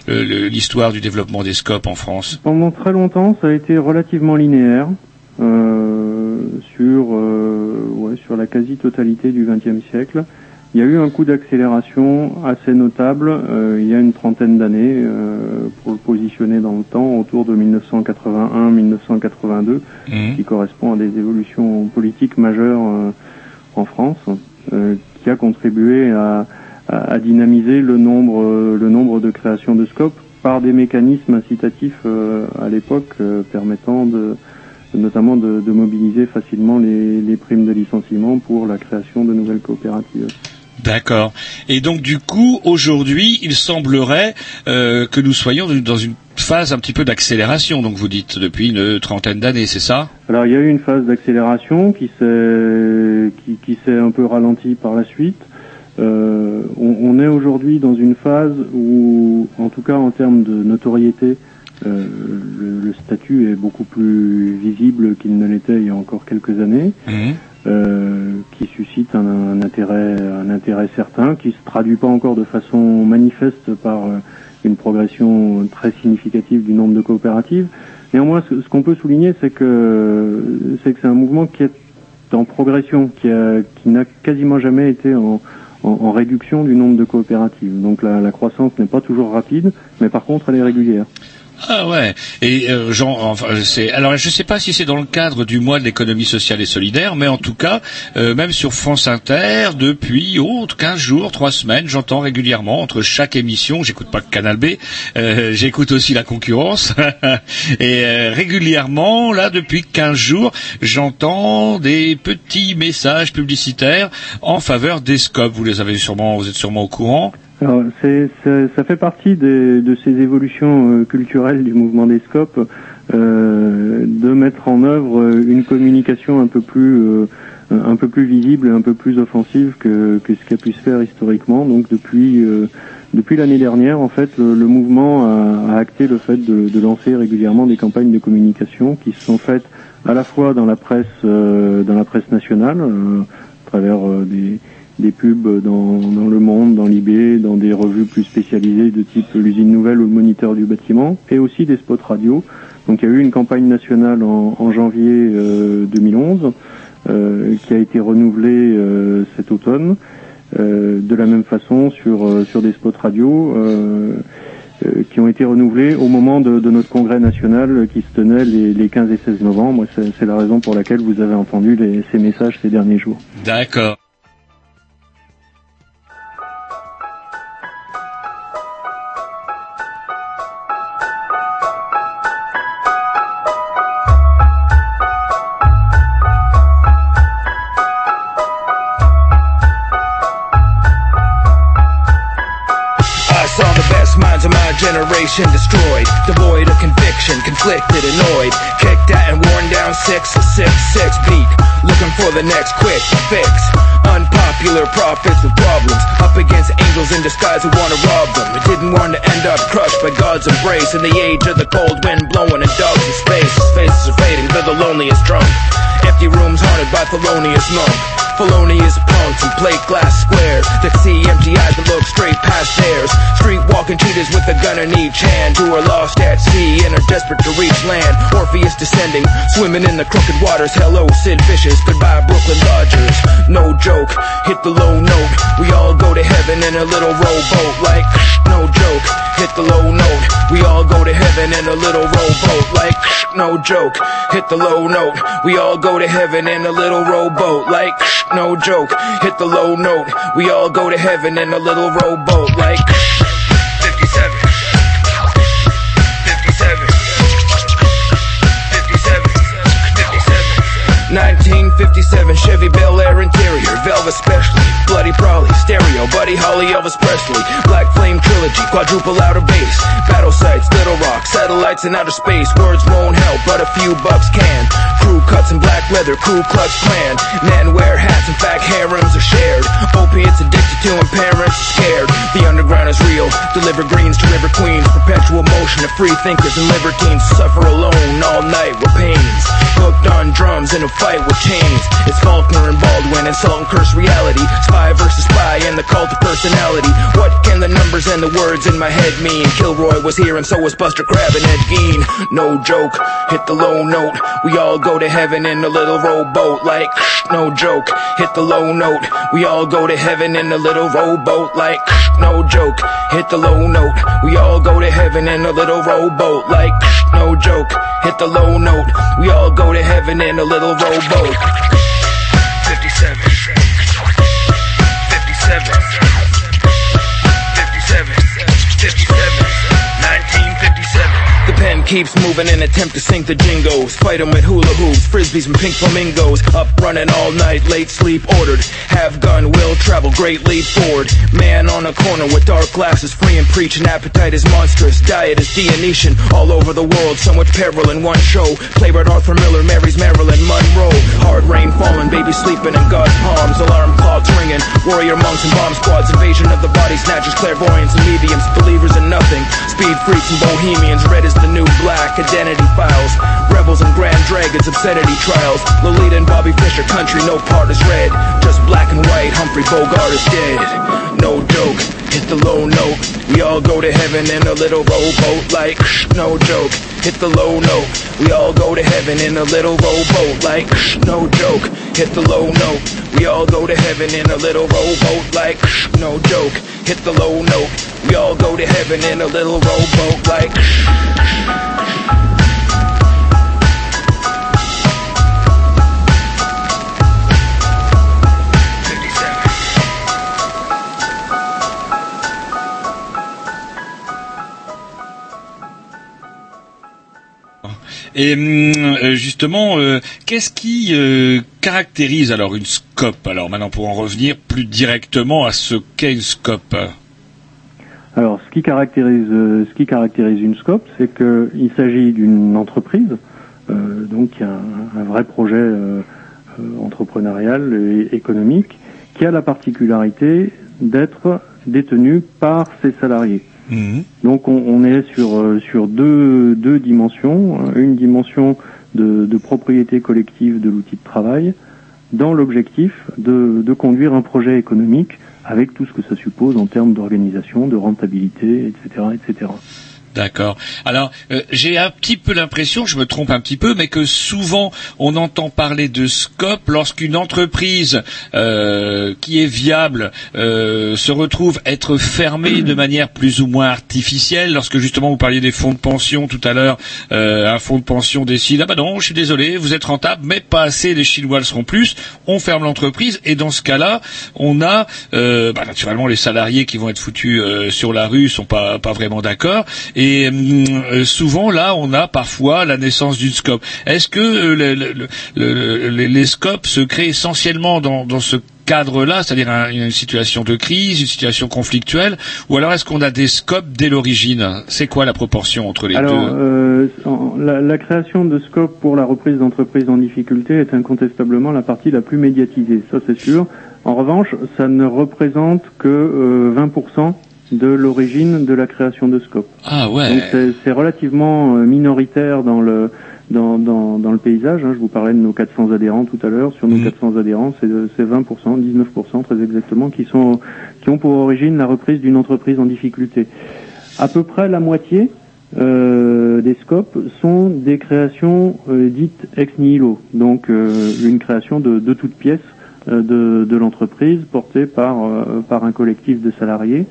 l'histoire du développement des scopes en France? Pendant très longtemps, ça a été relativement linéaire euh, sur euh, ouais, sur la quasi-totalité du XXe siècle. Il y a eu un coup d'accélération assez notable euh, il y a une trentaine d'années euh, pour le positionner dans le temps autour de 1981-1982 Mhm. qui correspond à des évolutions politiques majeures euh, en France euh, qui a contribué à, à, à dynamiser le nombre le nombre de créations de scopes par des mécanismes incitatifs euh, à l'époque euh, permettant de notamment de, de mobiliser facilement les, les primes de licenciement pour la création de nouvelles coopératives. D'accord. Et donc du coup, aujourd'hui, il semblerait euh, que nous soyons dans une phase un petit peu d'accélération. Donc vous dites depuis une trentaine d'années, c'est ça? Alors il y a eu une phase d'accélération qui s'est qui, qui s'est un peu ralentie par la suite. Euh, on, on est aujourd'hui dans une phase où, en tout cas en termes de notoriété, euh, le, le statut est beaucoup plus visible qu'il ne l'était il y a encore quelques années, euh, qui suscite un, un intérêt un intérêt certain, qui se traduit pas encore de façon manifeste par euh, une progression très significative du nombre de coopératives. Néanmoins, ce, ce qu'on peut souligner, c'est que c'est que c'est un mouvement qui est en progression, qui, a- qui n'a quasiment jamais été en, en, en réduction du nombre de coopératives. Donc la, la croissance n'est pas toujours rapide, mais par contre elle est régulière. Ah ouais. Et euh, enfin, c'est alors je sais pas si c'est dans le cadre du mois de l'économie sociale et solidaire, mais en tout cas, euh, même sur France Inter, depuis oh, 15 jours, 3 semaines, j'entends régulièrement entre chaque émission, j'écoute pas Canal B, euh, [laughs] j'écoute aussi la concurrence, [laughs] et euh, régulièrement, là depuis 15 jours, j'entends des petits messages publicitaires en faveur des scopes. Vous les avez sûrement, vous êtes sûrement au courant. Alors, c'est, c'est- ça fait partie des- de ces évolutions euh, culturelles du mouvement des scopes euh, de mettre en œuvre euh, une communication un peu plus euh, un peu plus visible un peu plus offensive que, que ce qui a pu se faire historiquement. Donc depuis euh, depuis l'année dernière, en fait, le, le mouvement a, a acté le fait de, de lancer régulièrement des campagnes de communication qui se sont faites à la fois dans la presse dans la presse nationale, à travers des des pubs dans, dans Le Monde, dans Libé, dans des revues plus spécialisées de type l'usine nouvelle ou le moniteur du bâtiment, et aussi des spots radio. Donc il y a eu une campagne nationale en, en janvier euh, 2011 euh, qui a été renouvelée euh, cet automne. Euh, de la même façon sur euh, sur des spots radio euh, qui ont été renouvelés au moment de, de notre congrès national qui se tenait les, les 15 et 16 novembre. C'est la raison pour laquelle vous avez entendu les- ces messages ces derniers jours. D'accord. Generation destroyed, devoid of conviction, conflicted, annoyed, kicked at and worn down six, six, six peak, looking for the next quick fix. Unpopular prophets with problems, up against angels in disguise who wanna rob them. It didn't want to end up crushed by God's embrace in the age of the cold wind blowing and dogs in space. Faces are fading, they're the loneliest drunk. Empty rooms haunted by felonious Monk. Felonious punks and plate glass squares that see empty eyes that look straight past theirs. Street walking cheaters with a gun in each hand who are lost at sea and are desperate to reach land. Orpheus descending, swimming in the crooked waters. Hello, Sid Vicious. Goodbye, Brooklyn Dodgers. No joke, hit the low note. We all go to heaven in a little rowboat. Like, no joke, hit the low all go to heaven in a little rowboat. Like, [sniffs] no joke, hit the low note. We all go to heaven in a little rowboat. Like, [sniffs] no joke, hit the low note. We all go to heaven in a little rowboat. Like, [sniffs] 57. 57. 57. 1957 Chevy Bel Air interior, velvet specially, bloody Prolly, stereo, Buddy Holly, Elvis Presley, Black Flame trilogy, quadruple outer Base, battle sites, Little Rock, satellites in outer space. Words won't help, but a few bucks can. Crew cuts in black leather, Ku Klux Klan. Men wear hats, in fact harems are shared. Opiates addicted to and parents are scared. The underground is real. Deliver greens to river queens. Perpetual motion of free thinkers and libertines suffer alone all night with pains. Hooked on drums in a fight with chains. It's Faulkner and Baldwin, insult and curse reality. Spy versus spy and the cult of personality. What can the numbers and the words in my head mean? Kilroy was here and so was Buster Crab and Ed Gein. No joke, hit the low note. We all go to heaven in a little rowboat. Like, no joke, hit the low note. We all go to heaven in a little rowboat. Like, no joke, hit the low note. We all go to heaven in a little rowboat. Like, no joke, hit the low note. We all go to heaven in a little rowboat. Keeps moving in attempt to sink the jingos. Fight with hula hoops, frisbees and pink flamingos. Up running all night, late sleep ordered. Have gun, will travel, great leap forward. Man on a corner with dark glasses, free and preaching. Appetite is monstrous, diet is Dionysian. All over the world, so much peril in one show. Playwright Arthur Miller marries Marilyn Monroe. Hard rain falling, baby sleeping in God's palms. Alarm clocks ringing, warrior monks and bomb squads. Invasion of the body snatchers, clairvoyants and mediums. Believers in nothing. Speed freaks and bohemians, red is the new black. Identity files, rebels and grand dragons, obscenity trials. Lolita and Bobby Fischer, country, no part is red. Just black and white, Humphrey Bogart is dead. No joke, hit the low note. We all go to heaven in a little rowboat, like, shh, no joke. Hit the low note. We all go to heaven in a little rowboat, like, shh, no joke. Hit the low note. We all go to heaven in a little rowboat, like, shh, no joke. hit the low note. We all go to heaven in a little rowboat like. shh. hum, euh, justement, euh, qu'est-ce qui euh, caractérise alors une scope? Alors maintenant, pour en revenir plus directement à ce qu'est une scope. Alors, ce qui caractérise, ce qui caractérise une scope, c'est qu'il s'agit d'une entreprise, donc qui a un, vrai projet entrepreneurial et économique, qui a la particularité d'être détenu par ses salariés. Donc, on, est sur euh, sur deux deux dimensions, une dimension de, de propriété collective de l'outil de travail, dans l'objectif de, de conduire un projet économique avec tout ce que ça suppose en termes d'organisation, de rentabilité, etc., etc. D'accord. Alors, euh, j'ai un petit peu l'impression, je me trompe un petit peu, mais que souvent on entend parler de scope lorsqu'une entreprise euh, qui est viable euh, se retrouve être fermée de manière plus ou moins artificielle. Lorsque justement vous parliez des fonds de pension tout à l'heure, un fonds de pension décide ah bah non, je suis désolé, vous êtes rentable, mais pas assez, les Chinois le seront plus. On ferme l'entreprise et dans ce cas-là, on a bah, naturellement les salariés qui vont être foutus sur la rue sont pas pas vraiment d'accord euh, souvent là, on a parfois la naissance d'une scope. Est-ce que euh, le- le- le- le- les scopes se créent essentiellement dans, dans ce cadre-là, c'est-à-dire un- une situation de crise, une situation conflictuelle, ou alors est-ce qu'on a des scopes dès l'origine? C'est quoi la proportion entre les Alors, deux? euh, la, la création de scope pour la reprise d'entreprises en difficulté est incontestablement la partie la plus médiatisée, ça c'est sûr. En revanche, ça ne représente que euh, 20% de l'origine de la création de scope. Ah ouais. Donc c'est- c'est relativement euh, minoritaire dans le dans, dans, dans le paysage. hein. Je vous parlais de nos 400 adhérents tout à l'heure. Sur nos 400 adhérents, c'est c'est 20%, 19% très exactement, qui sont qui ont pour origine la reprise d'une entreprise en difficulté. À peu près la moitié euh, des scopes sont des créations euh, dites ex nihilo, donc euh, une création de, de toute pièce euh, de, de l'entreprise portée par euh, par un collectif de salariés.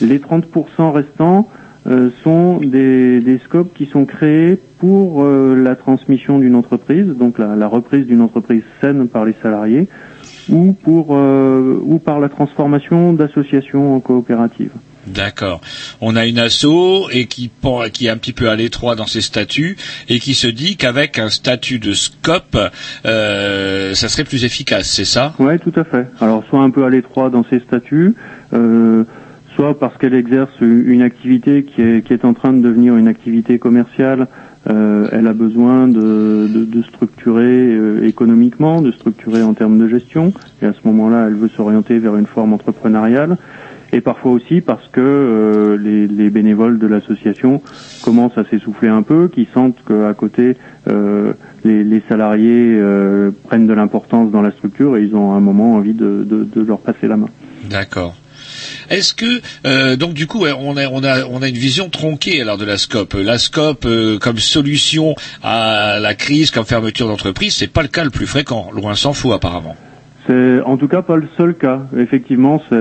Les 30% restants euh, sont des, des scopes qui sont créés pour euh, la transmission d'une entreprise, donc la, la reprise d'une entreprise saine par les salariés, ou pour euh, ou par la transformation d'associations en coopératives. D'accord. On a une asso et qui, qui est un petit peu à l'étroit dans ses statuts et qui se dit qu'avec un statut de scope, euh, ça serait plus efficace, c'est ça? Oui, tout à fait. Alors, soit un peu à l'étroit dans ses statuts, euh, soit parce qu'elle exerce une activité qui est, en train de devenir une activité commerciale. euh, elle a besoin de, de, structurer euh, économiquement, de structurer en termes de gestion. Et à ce moment-là, elle veut s'orienter vers une forme entrepreneuriale. Et parfois aussi parce que euh, les, les bénévoles de l'association commencent à s'essouffler un peu, qui sentent qu'à côté, les, salariés prennent de l'importance dans la structure et ils ont à un moment envie de leur passer la main. D'accord. Est-ce que euh, donc du coup on a une vision tronquée alors de la scope. La scope euh, comme solution à la crise, comme fermeture d'entreprise, c'est pas le cas le plus fréquent. Loin s'en faut apparemment. C'est en tout cas pas le seul cas. Effectivement, c'est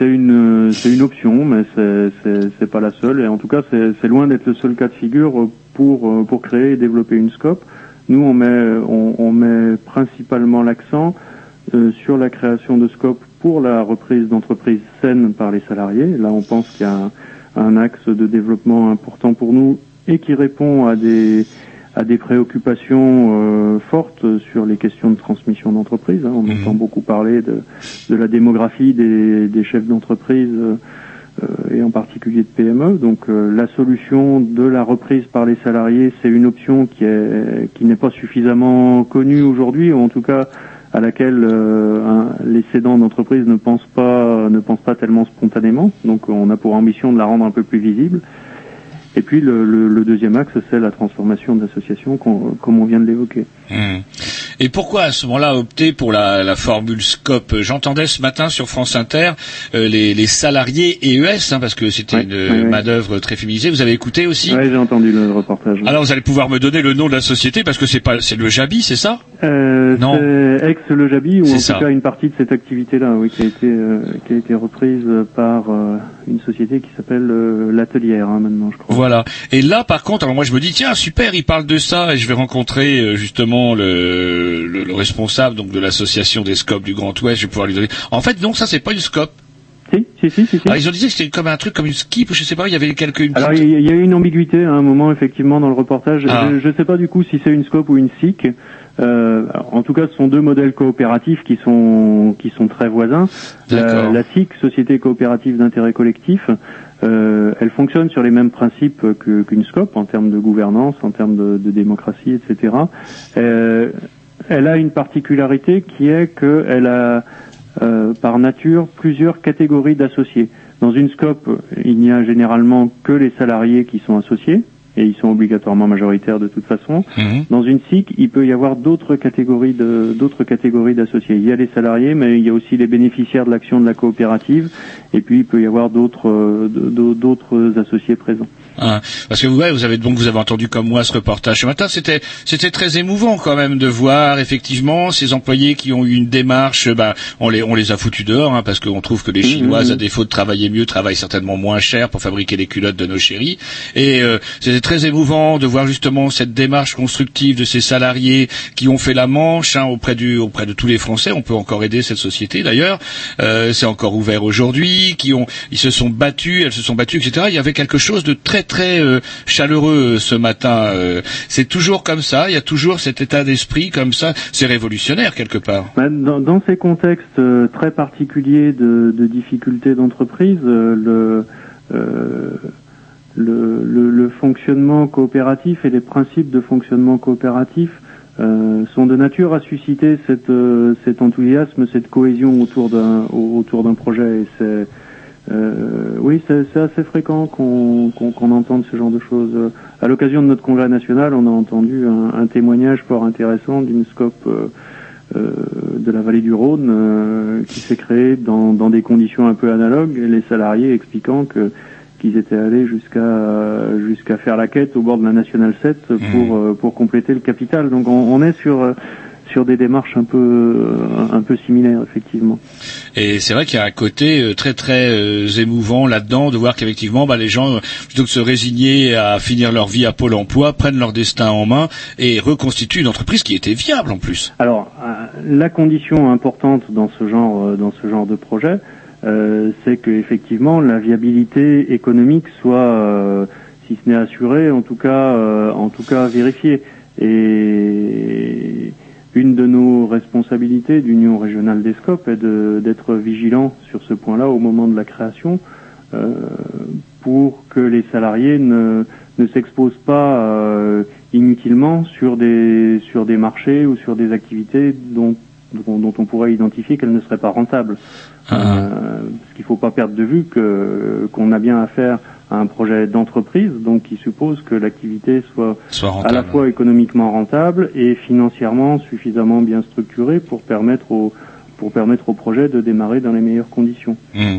une c'est option, mais c'est pas la seule. Et en tout cas, c'est loin d'être le seul cas de figure pour pour créer et développer une scope. Nous, on met on, on met principalement l'accent euh, sur la création de scope pour la reprise d'entreprises saines par les salariés. Là, on pense qu'il y a un, un axe de développement important pour nous et qui répond à des à des préoccupations euh, fortes sur les questions de transmission d'entreprise. hein. On entend beaucoup parler de, de la démographie des, des chefs d'entreprise euh, euh, et en particulier de PME. Donc euh, la solution de la reprise par les salariés, c'est une option qui est qui n'est pas suffisamment connue aujourd'hui, ou en tout cas à laquelle euh, les cédants d'entreprise ne pensent pas ne pensent pas tellement spontanément. Donc on a pour ambition de la rendre un peu plus visible. Et puis le, le- le deuxième axe, c'est la transformation d'associations, comme on vient de l'évoquer. Hmm. Et pourquoi à ce moment-là opter pour la, la formule scope? J'entendais ce matin sur France Inter euh, les, les salariés EES, hein, parce que c'était une ouais. main-d'œuvre très féminisée. Vous avez écouté aussi? Oui, j'ai entendu le reportage. Alors vous allez pouvoir me donner le nom de la société parce que c'est pas c'est le Jabi, c'est ça? Euh, Non. ex le Jabi ou en ça. tout cas une partie de cette activité-là, oui, qui a été euh, qui a été reprise par euh, une société qui s'appelle euh, l'Atelière hein, maintenant, je crois. Voilà. Et là, par contre, alors moi je me dis tiens super, il parle de ça et je vais rencontrer euh, justement le, le, le responsable donc de l'association des scopes du Grand Ouest. Je vais pouvoir lui donner. En fait, non, ça c'est pas une scope. Si, si, si, ils ont dit que c'était comme un truc comme une skip, je sais pas. Il y avait quelques. Une Alors il y, a- il y a eu une ambiguïté à un moment effectivement dans le reportage. Ah. Je ne sais pas du coup si c'est une scope ou une SIC. Euh, en tout cas, ce sont deux modèles coopératifs qui sont qui sont très voisins. La, D'accord. la SIC, Société coopérative d'intérêt collectif, euh, elle fonctionne sur les mêmes principes qu'une scope en termes de gouvernance, en termes de, de démocratie, etc. Euh, elle a une particularité qui est qu'elle a euh, par nature plusieurs catégories d'associés. Dans une scope, il n'y a généralement que les salariés qui sont associés, et ils sont obligatoirement majoritaires de toute façon. Mhm. Dans une SIC, il peut y avoir d'autres catégories de d'autres catégories d'associés. Il y a les salariés, mais il y a aussi les bénéficiaires de l'action de la coopérative, et puis il peut y avoir d'autres euh, d'autres associés présents. Hein, parce que vous, ouais, vous avez donc vous avez entendu comme moi ce reportage ce matin. C'était c'était très émouvant quand même de voir effectivement ces employés qui ont eu une démarche. Ben, on les on les a foutus dehors hein, parce qu'on trouve que les Chinoises, à défaut de travailler mieux, travaillent certainement moins cher pour fabriquer les culottes de nos chéris. Et euh, c'était très émouvant de voir justement cette démarche constructive de ces salariés qui ont fait la manche hein, auprès du auprès de tous les Français. On peut encore aider cette société d'ailleurs. Euh, C'est encore ouvert aujourd'hui. Qui ont ils se sont battus, elles se sont battues, etc. Il y avait quelque chose de très très euh, chaleureux euh, ce matin. Euh, c'est toujours comme ça. Il y a toujours cet état d'esprit comme ça. C'est révolutionnaire quelque part. Bah, Dans, ces contextes très particuliers de, difficultés d'entreprise, le, fonctionnement coopératif et les principes de fonctionnement coopératif sont de nature à susciter cet enthousiasme, cette cohésion autour d'un projet. Euh, oui, c'est c'est assez fréquent qu'on qu'on qu'on entende ce genre de choses. À l'occasion de notre congrès national, on a entendu un, un témoignage fort intéressant d'une scope euh, euh, de la vallée du Rhône euh, qui s'est créée dans, dans des conditions un peu analogues, les salariés expliquant que qu'ils étaient allés jusqu'à jusqu'à faire la quête au bord de la nationale 7 pour euh, pour compléter le capital. Donc on, on est sur euh, sur des démarches un peu euh, un peu similaires effectivement. Et c'est vrai qu'il y a un côté euh, très très euh, émouvant là-dedans de voir qu'effectivement bah, les gens, plutôt que de se résigner à finir leur vie à Pôle Emploi, prennent leur destin en main et reconstituent une entreprise qui était viable en plus. Alors, la condition importante dans ce genre, dans ce genre de projet, euh, c'est que effectivement la viabilité économique soit, euh, si ce n'est assurée, en tout cas, en tout cas vérifiée. Et une de nos responsabilités d'Union régionale des scopes est d'être vigilant sur ce point-là au moment de la création, euh, pour que les salariés ne, ne s'exposent pas euh, inutilement sur des sur des marchés ou sur des activités dont dont, dont on pourrait identifier qu'elles ne seraient pas rentables. Euh, parce qu'il ne faut pas perdre de vue que qu'on a bien affaire à un projet d'entreprise, donc qui suppose que l'activité soit, Soit à la fois économiquement rentable et financièrement suffisamment bien structurée pour permettre au pour permettre au projet de démarrer dans les meilleures conditions. Hmm.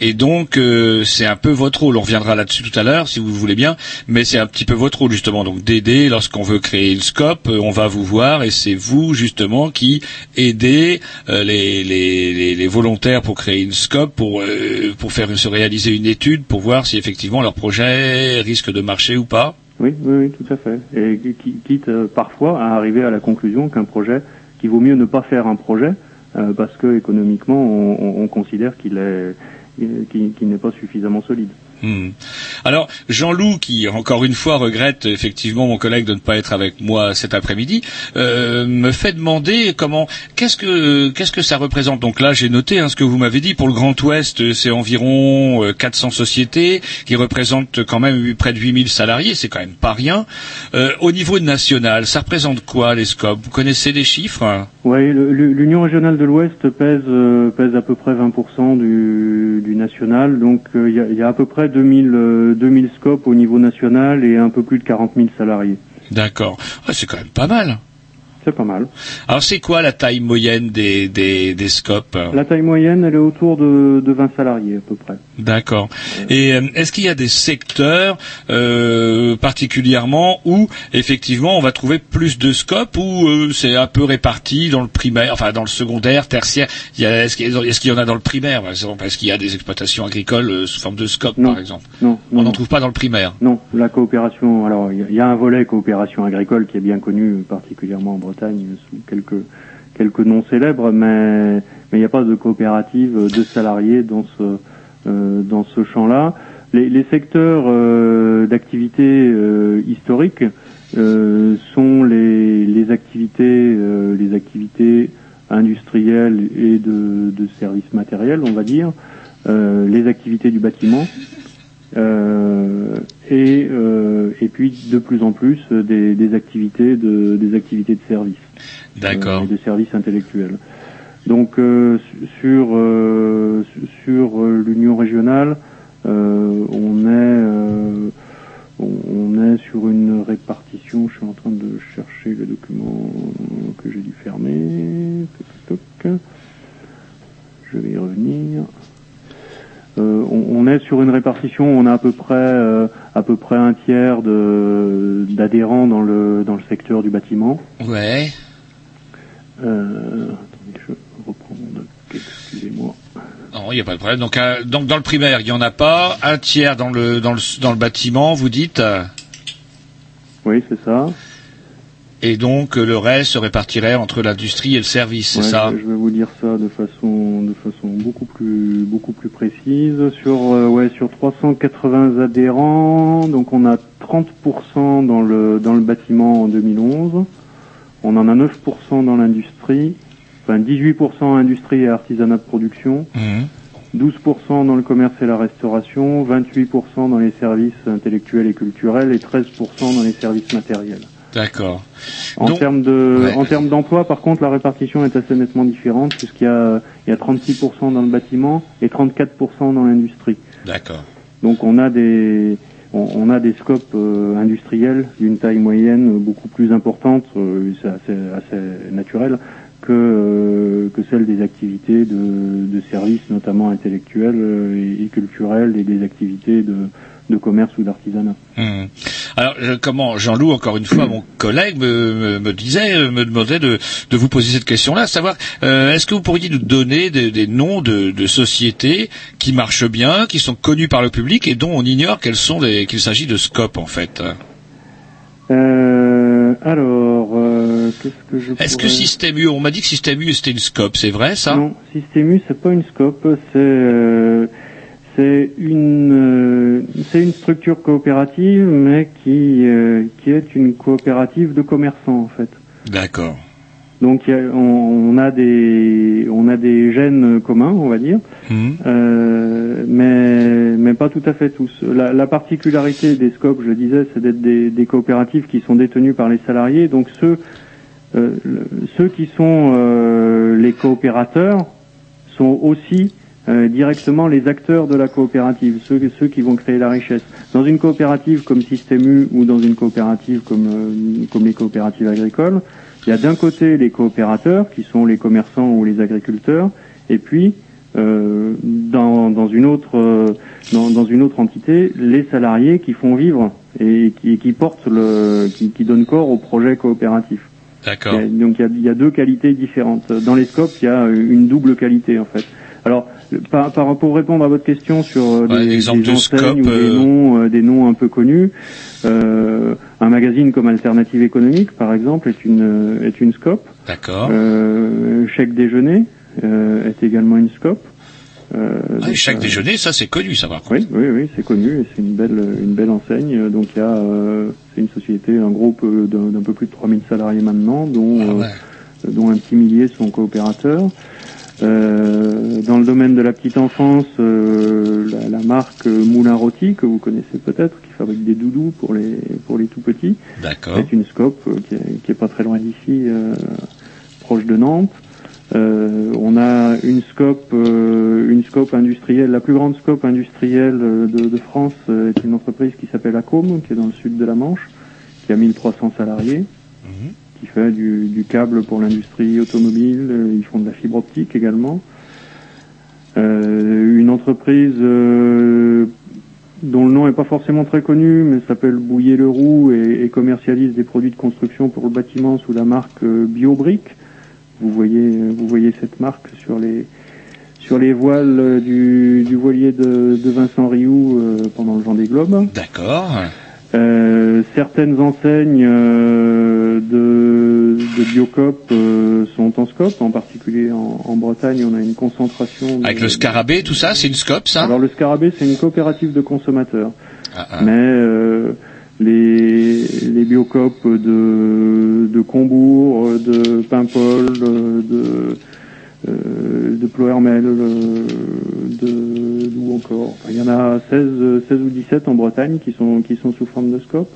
Et donc euh, c'est un peu votre rôle. On reviendra là-dessus tout à l'heure, si vous voulez bien. Mais c'est un petit peu votre rôle justement, donc d'aider lorsqu'on veut créer une scope. euh, on va vous voir et c'est vous justement qui aidez euh, les, les, les, les volontaires pour créer une scope, pour euh, pour faire se réaliser une étude, pour voir si effectivement leur projet risque de marcher ou pas. Oui, oui, oui, tout à fait. Et qui- quitte euh, parfois à arriver à la conclusion qu'un projet, qu'il vaut mieux ne pas faire un projet euh, parce que économiquement on, on- on considère qu'il est qu'il n'est pas suffisamment solide. Hmm. Alors Jean-Loup, qui encore une fois regrette effectivement mon collègue de ne pas être avec moi cet après-midi, euh, me fait demander comment, qu'est-ce que qu'est-ce que ça représente? Donc là, j'ai noté hein, ce que vous m'avez dit pour le Grand Ouest, euh, c'est environ euh, 400 sociétés qui représentent quand même près de 8000 salariés, c'est quand même pas rien. Euh, au niveau national, ça représente quoi les scopes? Vous connaissez les chiffres? Oui, l'Union régionale de l'Ouest pèse euh, pèse à peu près 20% du, du national, donc euh, il y, a, y a à peu près 2000 euh, 2000 scopes au niveau national et un peu plus de 40 000 salariés. D'accord. C'est quand même pas mal. C'est pas mal. Alors c'est quoi la taille moyenne des, des, des scopes La taille moyenne, elle est autour de, de 20 salariés à peu près. D'accord. Et euh, est-ce qu'il y a des secteurs euh, particulièrement où effectivement on va trouver plus de scopes ou euh, c'est un peu réparti dans le primaire, enfin dans le secondaire, tertiaire? Il y a, Est-ce qu'il est-ce qu'il y en a dans le primaire par exemple? Est-ce qu'il y a des exploitations agricoles euh, sous forme de scopes Non. par exemple? Non, On n'en trouve pas dans le primaire. Non, la coopération. Alors, il y a- il y, a un volet coopération agricole qui est bien connu, particulièrement en Bretagne, sous quelques quelques noms célèbres, mais mais il n'y a pas de coopérative de salariés dans ce euh, dans ce champ-là. Les, secteurs euh, d'activité euh, historiques sont les les activités les activités industrielles et de, de services matériels, on va dire, les activités du bâtiment. Euh, et, euh, et puis de plus en plus euh, des, des activités de des activités de service D'accord. euh, de services intellectuels. Donc su- sur su- sur l'Union régionale, on est on est sur une répartition. Je suis en train de chercher le document que j'ai dû fermer. Je vais y revenir. Euh, on, on est sur une répartition, on a à peu près euh, à peu près un tiers de d'adhérents dans le dans le secteur du bâtiment. Ouais. Euh, attendez, je reprends mon excusez-moi. Non, il n'y a pas de problème. Donc, euh, donc dans le primaire, il n'y en a pas. Un tiers dans le dans le dans le bâtiment, vous dites. Oui, c'est ça. Et donc le reste se répartirait entre l'industrie et le service, c'est ça je, je vais vous dire ça de façon de façon beaucoup plus beaucoup plus précise. Sur euh, ouais sur 380 adhérents, donc on a 30% dans le dans le bâtiment en 2011. On en a 9% dans l'industrie, enfin 18% industrie et artisanat de production. Mhm. 12% dans le commerce et la restauration, 28% dans les services intellectuels et culturels et 13% dans les services matériels. D'accord. En Donc- termes de, Ouais. en termes d'emploi, par contre, la répartition est assez nettement différente puisqu'il y a, il y a 36% dans le bâtiment et 34% dans l'industrie. D'accord. Donc on a des, on, on a des scopes euh, industriels d'une taille moyenne beaucoup plus importante, euh, c'est assez, assez naturel que euh, que celle des activités de, de services, notamment intellectuels euh, et, et culturels, et des activités de, de commerce ou d'artisanat. Mhm. Alors, je- comment Jean-Loup, encore une fois, mon collègue me, me, me disait, euh, me demandait de, de vous poser cette question-là, savoir, euh, est-ce que vous pourriez nous donner des, des noms de, de sociétés qui marchent bien, qui sont connues par le public et dont on ignore qu'elles sont qu'il s'agit de scope en fait? Euh, alors, euh, qu'est-ce que je Est-ce que Système U, on m'a dit que Système U c'était une scope, c'est vrai ça? Non, Système U, c'est pas une scope, c'est euh, c'est une euh, c'est une structure coopérative, mais qui euh, qui est une coopérative de commerçants en fait. D'accord. Donc on, a des on a des gènes communs, on va dire, Mhm. euh, mais mais pas tout à fait tous. La, la particularité des scopes, je le disais, c'est d'être des, des coopératives qui sont détenues par les salariés. Donc ceux euh, ceux qui sont euh, les coopérateurs sont aussi euh, directement les acteurs de la coopérative, ceux, ceux qui vont créer la richesse. Dans une coopérative comme Système U ou dans une coopérative comme, euh, comme les coopératives agricoles, il y a d'un côté les coopérateurs, qui sont les commerçants ou les agriculteurs, et puis euh, dans, dans, une autre, euh, dans, dans une autre entité, les salariés qui font vivre et qui, qui portent le, qui, qui donnent corps au projet coopératif. D'accord. Donc il y, a, il y a deux qualités différentes. Dans les scopes, il y a une double qualité en fait. Alors, par, par- pour répondre à votre question sur euh, des, des de enseignes ou des euh, noms, euh, des noms un peu connus, euh, un magazine comme Alternative économique, par exemple, est une est une scope. D'accord. Euh, chèque déjeuner euh, est également une scope. Euh, Ah, chaque euh, déjeuner, ça c'est connu, ça par contre. oui, oui, oui, c'est connu et c'est une belle, une belle enseigne. Donc il y a, euh, c'est une société, un groupe euh, d'un peu plus de 3000 salariés maintenant, dont, Ah euh, dont un petit millier sont coopérateurs. Euh, dans le domaine de la petite enfance, euh, la, la marque Moulin Rôti que vous connaissez peut-être, qui fabrique des doudous pour les pour les tout petits, D'accord. c'est une scope euh, qui, est, qui est pas très loin d'ici, euh, proche de Nantes. Euh, on a une scope, euh, une scope industrielle, la plus grande scope industrielle de, de France euh, est une entreprise qui s'appelle Acom, qui est dans le sud de la Manche, qui a 1300 salariés, qui qui fait du, du câble pour l'industrie automobile. euh, Ils font de la fibre optique également. Euh, une entreprise euh, dont le nom n'est pas forcément très connu, mais s'appelle Bouillet le Roux et, et commercialise des produits de construction pour le bâtiment sous la marque BioBrick. Vous voyez, vous voyez cette marque sur les sur les voiles du, du voilier de, de Vincent Rioux euh, pendant le Vendée Globe. D'accord. Euh, certaines enseignes euh, de, de Biocop euh, sont en scope, en particulier en, en Bretagne, on a une concentration. de- Avec le scarabée, tout ça, c'est une scope, ça? Alors le Scarabée, c'est une coopérative de consommateurs. Ah, ah. Mais euh, les, les Biocop de, de Combourg, de Paimpol, de, de Ploermel, de d'où encore. Enfin, il y en a 16, euh, 16 ou 17 en Bretagne qui sont qui sont sous forme de scope.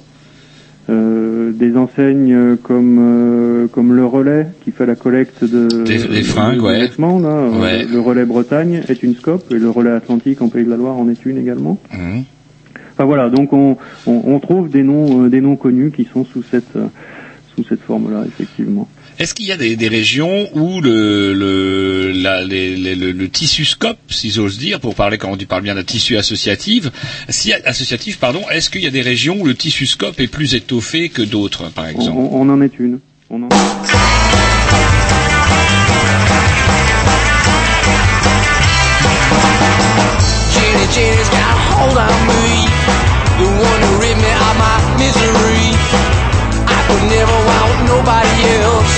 Euh, des enseignes euh, comme euh, comme le Relais qui fait la collecte de Des- des fringues, de ouais. vêtements là. euh, Ouais. Le Relais Bretagne est une scope et le Relais Atlantique en Pays de la Loire en est une également. Mhm. Enfin voilà, donc on, on, on trouve des noms euh, des noms connus qui sont sous cette euh, sous cette forme-là effectivement. Est-ce qu'il y a des, des régions où le, le, la- les- les- le, le tissu scope, si j'ose dire, pour parler quand on dit parle bien d'un tissu associatif, si, associatif, pardon, est-ce qu'il y a des régions où le tissu scope est plus étoffé que d'autres, par exemple on- on en est une. On en... Jenny, Jenny's got a hold on me. The one who rid me of my misery. I could never want nobody else.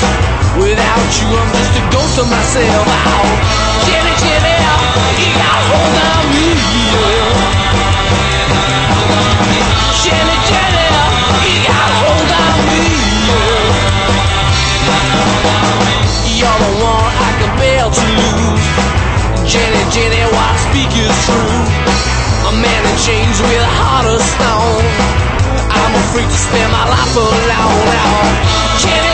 Without you, I'm just a ghost of myself. Oh, Jenny, Jenny, you got a hold on me. Jenny, Jenny, you got a hold on me. You're the one I can bear to lose. Jenny, Jenny, what I speak is true. A man in chains with a heart of stone. I'm afraid to spend my life alone. Jenny,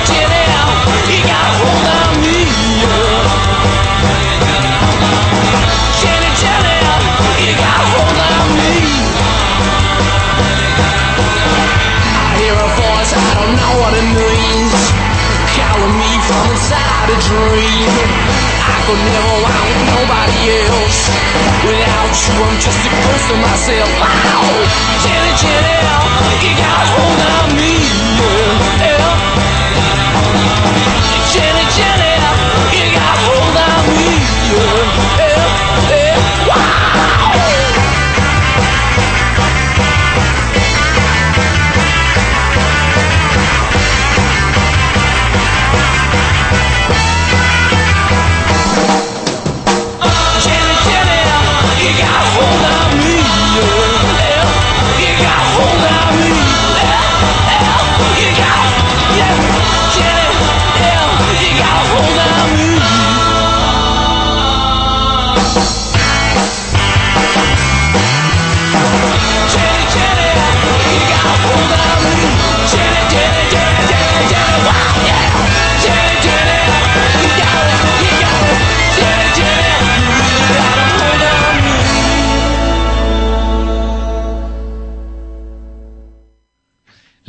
inside a dream. I could never want nobody else. Without you, I'm just a ghost of myself. Wow, Jenny, Jenny, oh, you got a hold on me.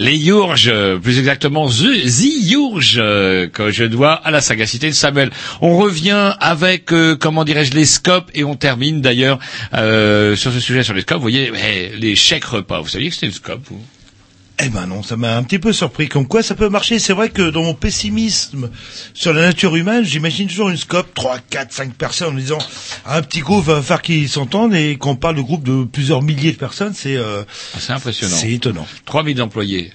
Les Yourges, plus exactement euh, que je dois à la sagacité de Samuel. On revient avec, euh, comment dirais-je, les scopes et on termine d'ailleurs euh, sur ce sujet sur les scopes. Vous voyez, eh, les chèques repas. Vous saviez que c'était une scope vous? Eh ben non, ça m'a un petit peu surpris. Comme quoi, ça peut marcher. C'est vrai que dans mon pessimisme sur la nature humaine, j'imagine toujours une scope, 3, 4, 5 personnes en disant un petit groupe va faire qu'ils s'entendent et qu'on parle de groupe de plusieurs milliers de personnes, c'est euh, Ah, C'est impressionnant. c'est étonnant. 3000 employés,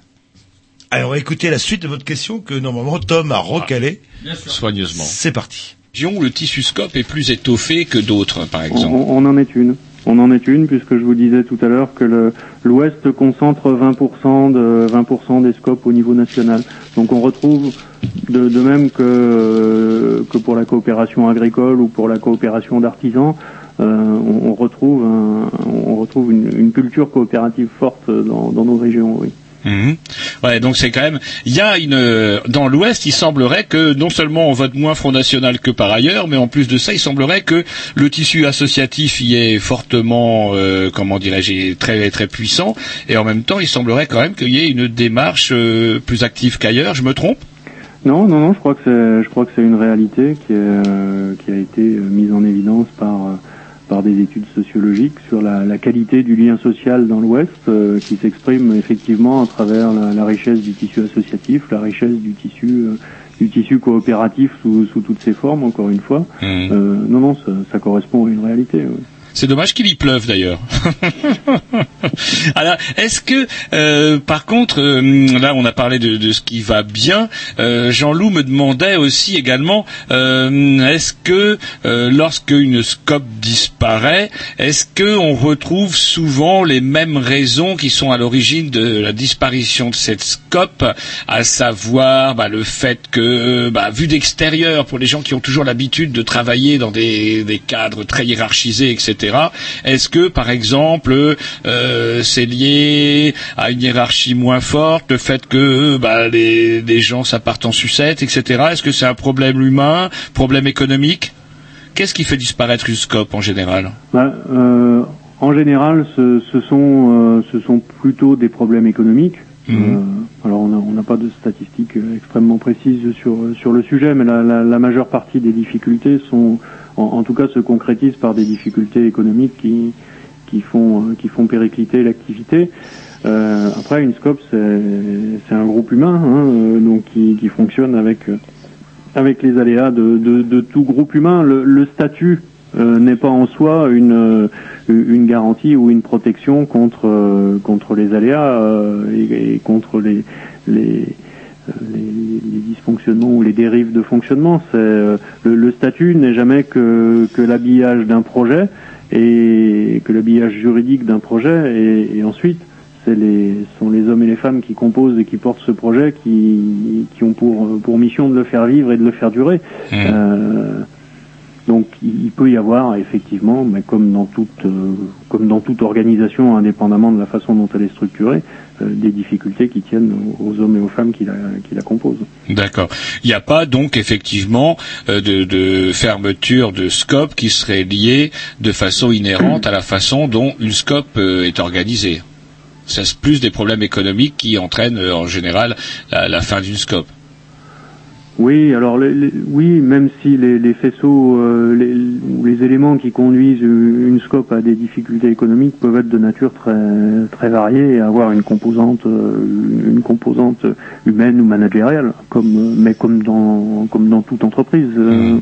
Alors écoutez la suite de votre question que normalement Tom a recalé. soigneusement. C'est parti. Le tissu scope est plus étoffé que d'autres, par On, exemple. on- on en est une. On en est une puisque je vous disais tout à l'heure que le- l'Ouest concentre 20% de 20% des scopes au niveau national. Donc on retrouve de, de même que que pour la coopération agricole ou pour la coopération d'artisans, euh, on, on retrouve un- on retrouve une, une culture coopérative forte dans, dans nos régions. Oui. Mhm. Ouais, donc c'est quand même. Il y a une dans l'Ouest, il semblerait que non seulement on vote moins Front National que par ailleurs, mais en plus de ça, il semblerait que le tissu associatif y est fortement, euh, comment dirais-je, très très puissant, et en même temps, il semblerait quand même qu'il y ait une démarche euh, plus active qu'ailleurs. Je me trompe? Non, non, non, je crois que c'est, je crois que c'est une réalité qui, est, euh, qui a été euh, mise en évidence par, euh, par des études sociologiques sur la, la qualité du lien social dans l'Ouest, euh, qui s'exprime effectivement à travers la, la richesse du tissu associatif, la richesse du tissu, euh, du tissu coopératif sous, sous toutes ses formes, encore une fois. Euh, non, non, ça, ça correspond à une réalité. oui. C'est dommage qu'il y pleuve d'ailleurs. [laughs] Alors, est-ce que, euh, par contre, euh, là, on a parlé de, ce qui va bien. Euh, Jean-Loup me demandait aussi également, est-ce que lorsque une scope disparaît, est-ce que on retrouve souvent les mêmes raisons qui sont à l'origine de la disparition de cette scope, à savoir bah, le fait que, bah, vu d'extérieur, pour les gens qui ont toujours l'habitude de travailler dans des cadres très hiérarchisés, etc. Est-ce que, par exemple, euh, c'est lié à une hiérarchie moins forte, le fait que bah, les, les gens s'appartent en sucette, etc. Est-ce que c'est un problème humain, problème économique? Qu'est-ce qui fait disparaître une scope en général? Bah, euh, en général, ce, ce sont, euh, ce sont plutôt des problèmes économiques. Euh, alors, on n'a pas de statistiques extrêmement précises sur, sur le sujet, mais la, la, la majeure partie des difficultés sont, en, tout cas, se concrétisent par des difficultés économiques qui, qui font, euh, qui font péricliter l'activité. Euh, après, une scope, c'est un groupe humain, hein, euh, donc qui, qui fonctionne avec avec les aléas de, de, tout groupe humain. Le, statut n'est pas en soi une, une garantie ou une protection contre, contre les aléas et, et contre les, les, les, les dysfonctionnements ou les dérives de fonctionnement. C'est euh, le, le statut n'est jamais que, que l'habillage d'un projet et que l'habillage juridique d'un projet et, et ensuite c'est les sont les hommes et les femmes qui composent et qui portent ce projet qui, qui ont pour, pour mission de le faire vivre et de le faire durer. Euh, donc il peut y avoir effectivement, mais comme dans toute euh, comme dans toute organisation, indépendamment de la façon dont elle est structurée, des difficultés qui tiennent aux, hommes et aux femmes qui la, composent. D'accord. Il n'y a pas donc effectivement euh, de, fermeture de scope qui serait liée de façon inhérente à la façon dont une scope euh, est organisée. C'est plus des problèmes économiques qui entraînent euh, en général la fin d'une scope. Oui, alors les, les- oui, même si les, les faisceaux euh, les, éléments qui conduisent une scope à des difficultés économiques peuvent être de nature très très variée et avoir une composante euh, une, composante humaine ou managériale, comme euh, mais comme dans comme dans toute entreprise. euh,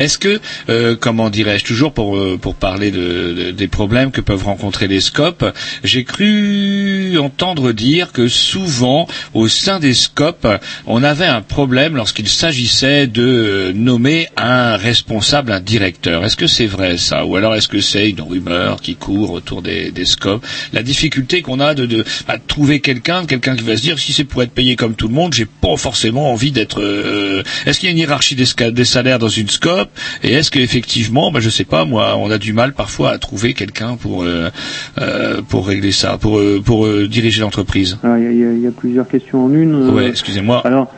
Est-ce que, euh, comment dirais-je, toujours pour euh, pour parler de, de- des problèmes que peuvent rencontrer les scopes, j'ai cru entendre dire que souvent au sein des scopes, on avait un problème lorsqu'il s'agissait de euh, nommer un responsable, un directeur. Est-ce que c'est vrai ça, ou alors est-ce que c'est une rumeur qui court autour des, scopes? La difficulté qu'on a de, de, bah, de trouver quelqu'un, quelqu'un qui va se dire si c'est pour être payé comme tout le monde, j'ai pas forcément envie d'être. Est-ce qu'il y a une hiérarchie des salaires dans une scope? Et est-ce qu'effectivement, bah, je sais pas, moi, on a du mal parfois à trouver quelqu'un pour euh, euh, pour régler ça, pour euh, pour euh, diriger l'entreprise? alors, il y a, y plusieurs questions en une. Ouais, excusez-moi. Alors,